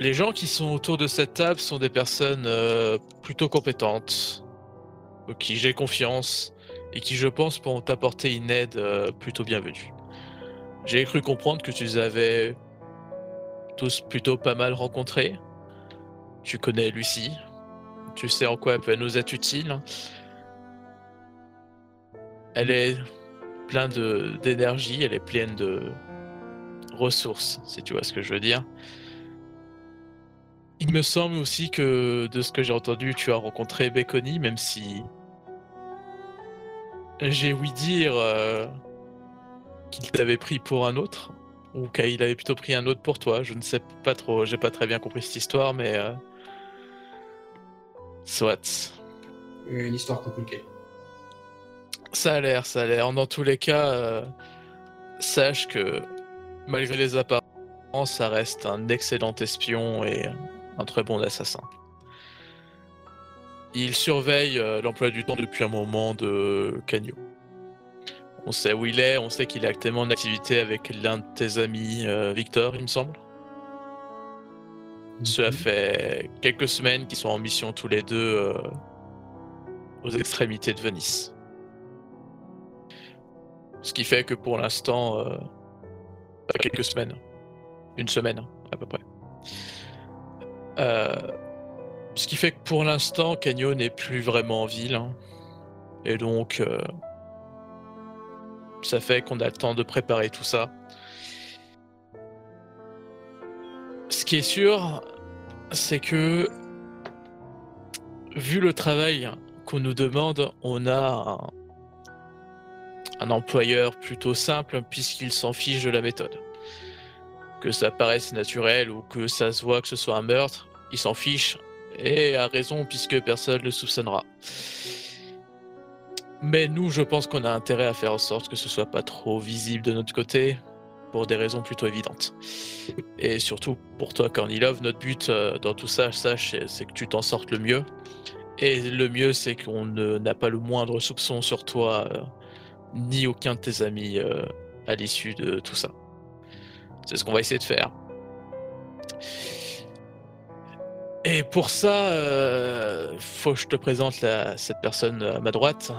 Les gens qui sont autour de cette table sont des personnes euh, plutôt compétentes, en qui j'ai confiance et qui, je pense, pourront t'apporter une aide euh, plutôt bienvenue. J'ai cru comprendre que tu les avais tous plutôt pas mal rencontrés. Tu connais Lucie, tu sais en quoi elle peut nous être utile. Elle est pleine de- d'énergie, elle est pleine de ressources, si tu vois ce que je veux dire. Il me semble aussi que, de ce que j'ai entendu, tu as rencontré Béconi, même si j'ai ouï dire euh, qu'il t'avait pris pour un autre, ou qu'il avait plutôt pris un autre pour toi. Je ne sais pas trop, j'ai pas très bien compris cette histoire, mais euh, soit. Une histoire compliquée. Ça a l'air, ça a l'air. Dans tous les cas, euh, sache que malgré les apparences, ça reste un excellent espion et un très bon assassin. Il surveille euh, l'emploi du temps depuis un moment de Canio. On sait où il est, on sait qu'il est actuellement en activité avec l'un de tes amis, euh, Victor, il me semble. Cela fait quelques semaines qu'ils sont en mission tous les deux euh, aux extrémités de Venise. Ce qui fait que pour l'instant, euh, quelques semaines, une semaine à peu près. Euh, ce qui fait que pour l'instant, Canyon n'est plus vraiment en ville. hein. Et donc, euh, ça fait qu'on a le temps de préparer tout ça. Ce qui est sûr, c'est que, vu le travail qu'on nous demande, on a un, employeur plutôt simple puisqu'il s'en fiche de la méthode. Que ça paraisse naturel ou que ça se voit que ce soit un meurtre, il s'en fiche et a raison puisque personne ne le soupçonnera. Mais nous, je pense qu'on a intérêt à faire en sorte que ce soit pas trop visible de notre côté pour des raisons plutôt évidentes. Et surtout pour toi, Kornilov, notre but euh, dans tout ça, c'est- que tu t'en sortes le mieux. Et le mieux, c'est qu'on n'a pas le moindre soupçon sur toi, euh, ni aucun de tes amis euh, à l'issue de tout ça. C'est ce qu'on va essayer de faire. Et pour ça, euh, faut que je te présente cette personne à ma droite.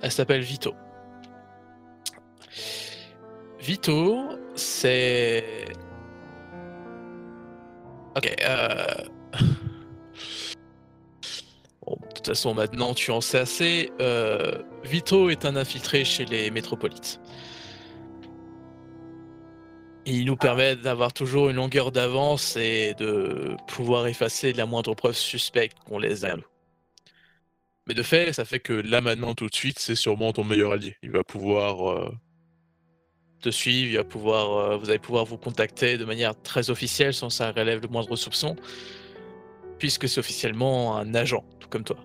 Elle s'appelle Vito. Vito, c'est... Ok. Euh... De toute façon, maintenant, tu en sais assez. Euh, Vito est un infiltré chez les métropolites. Il nous permet d'avoir toujours une longueur d'avance et de pouvoir effacer la moindre preuve suspecte qu'on laisse derrière nous. Mais de fait, ça fait que là maintenant, tout de suite, c'est sûrement ton meilleur allié. Il va pouvoir euh, te suivre, il va pouvoir, euh, vous allez pouvoir vous contacter de manière très officielle sans que ça relève le moindre soupçon, puisque c'est officiellement un agent, tout comme toi.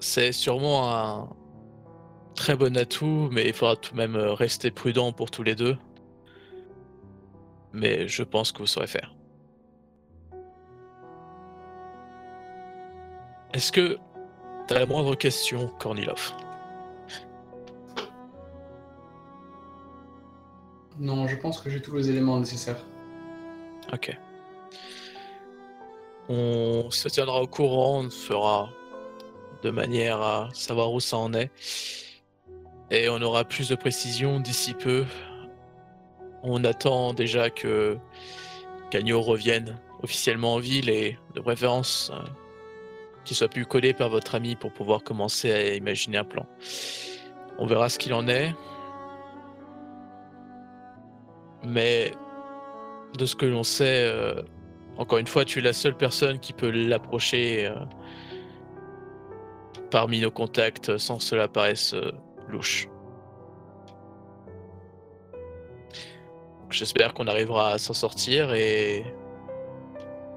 C'est sûrement un très bon atout, mais il faudra tout de même euh, rester prudent pour tous les deux. Mais je pense que vous saurez faire. Est-ce que t'as la moindre question, Kornilov? Non, je pense que j'ai tous les éléments nécessaires. Ok. On se tiendra au courant, on fera de manière à savoir où ça en est. Et on aura plus de précision d'ici peu. On attend déjà que Cagno revienne officiellement en ville et de préférence euh, qu'il soit plus collé par votre ami pour pouvoir commencer à imaginer un plan. On verra ce qu'il en est. Mais de ce que l'on sait, euh, encore une fois, tu es la seule personne qui peut l'approcher euh, parmi nos contacts sans que cela paraisse euh, louche. J'espère qu'on arrivera à s'en sortir et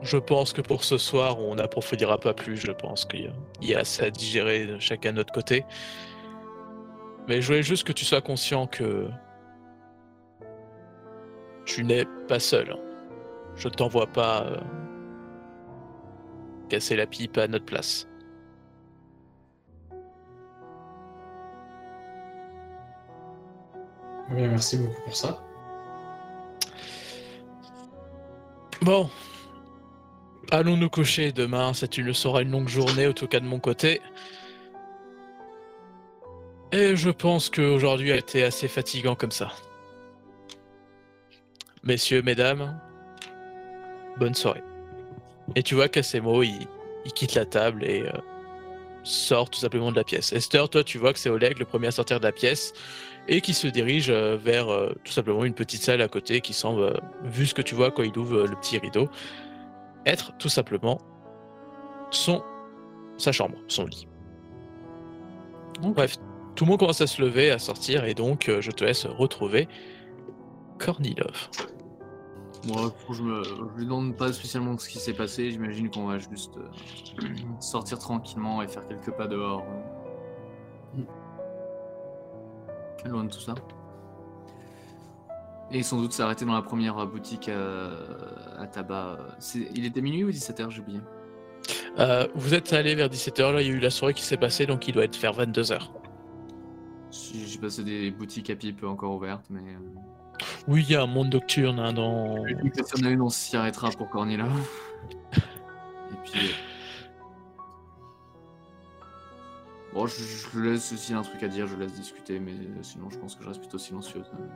je pense que pour ce soir, on n'approfondira pas plus. Je pense qu'il y a assez à digérer chacun de notre côté. Mais je voulais juste que tu sois conscient que tu n'es pas seul. Je t'envoie pas euh, casser la pipe à notre place. Bien, merci beaucoup pour ça. Bon. Allons nous coucher demain, c'est une sera une longue journée, en tout cas de mon côté. Et je pense qu'aujourd'hui a été assez fatigant comme ça. Messieurs, mesdames, bonne soirée. Et tu vois qu'à ces mots, il, il quitte la table et euh, sort tout simplement de la pièce. Esther, toi, tu vois que c'est Oleg le premier à sortir de la pièce et qui se dirige euh, vers euh, tout simplement une petite salle à côté qui semble, euh, vu ce que tu vois quand il ouvre euh, le petit rideau, être tout simplement son sa chambre, son lit. Bref, tout le monde commence à se lever, à sortir, et donc euh, je te laisse retrouver Kornilov. Moi, je, me... je lui demande pas spécialement ce qui s'est passé. J'imagine qu'on va juste euh, sortir tranquillement et faire quelques pas dehors. Loin de tout ça. Et sans doute s'arrêter dans la première boutique à, à tabac. Il était minuit ou 17h, j'ai oublié. Euh, vous êtes allé vers 17h, là il y a eu la soirée qui s'est passée, donc il doit être vers 22h. Si- J'ai passé des boutiques à pipe encore ouvertes, mais. euh, Oui, il y a un monde nocturne hein, dans... Y en a une, on s'y arrêtera pour Cornelia. Et puis. Bon, je, laisse, s'il y a un truc à dire, je laisse discuter, mais euh, sinon, je pense que je reste plutôt silencieuse. Euh,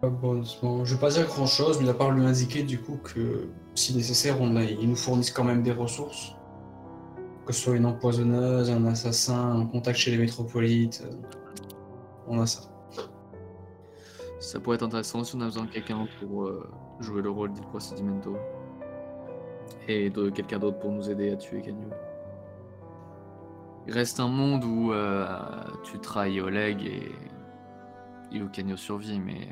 Bon, bon, je vais pas dire grand chose, mais à part lui indiquer du coup que si nécessaire, on a, ils nous fournissent quand même des ressources. Que ce soit une empoisonneuse, un assassin, un contact chez les métropolites. euh, On a ça. Ça pourrait être intéressant si on a besoin de quelqu'un pour euh, jouer le rôle d'Il Procedimento. Et de quelqu'un d'autre pour nous aider à tuer Canyon. Il reste un monde où euh, tu trahis Oleg et, et où Canyon survit, mais.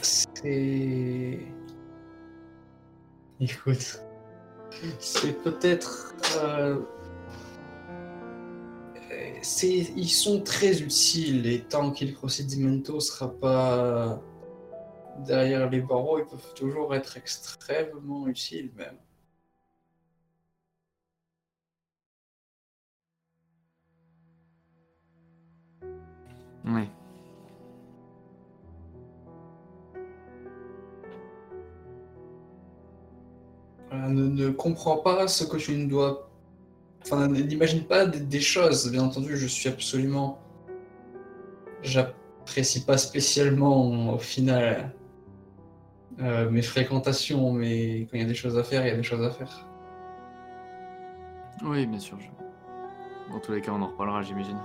C'est. Écoute. C'est peut-être. euh, c'est... Ils sont très utiles et tant qu'il Procedimento sera pas derrière les barreaux, ils peuvent toujours être extrêmement utiles même. Oui. Voilà, ne, ne comprends pas ce que tu ne dois. Enfin, n'imagine pas des, des choses. Bien entendu, je suis absolument. J'apprécie pas spécialement au final euh, mes fréquentations, mais quand il y a des choses à faire, il y a des choses à faire. Oui, bien sûr. je- Dans tous les cas, on en reparlera, j'imagine.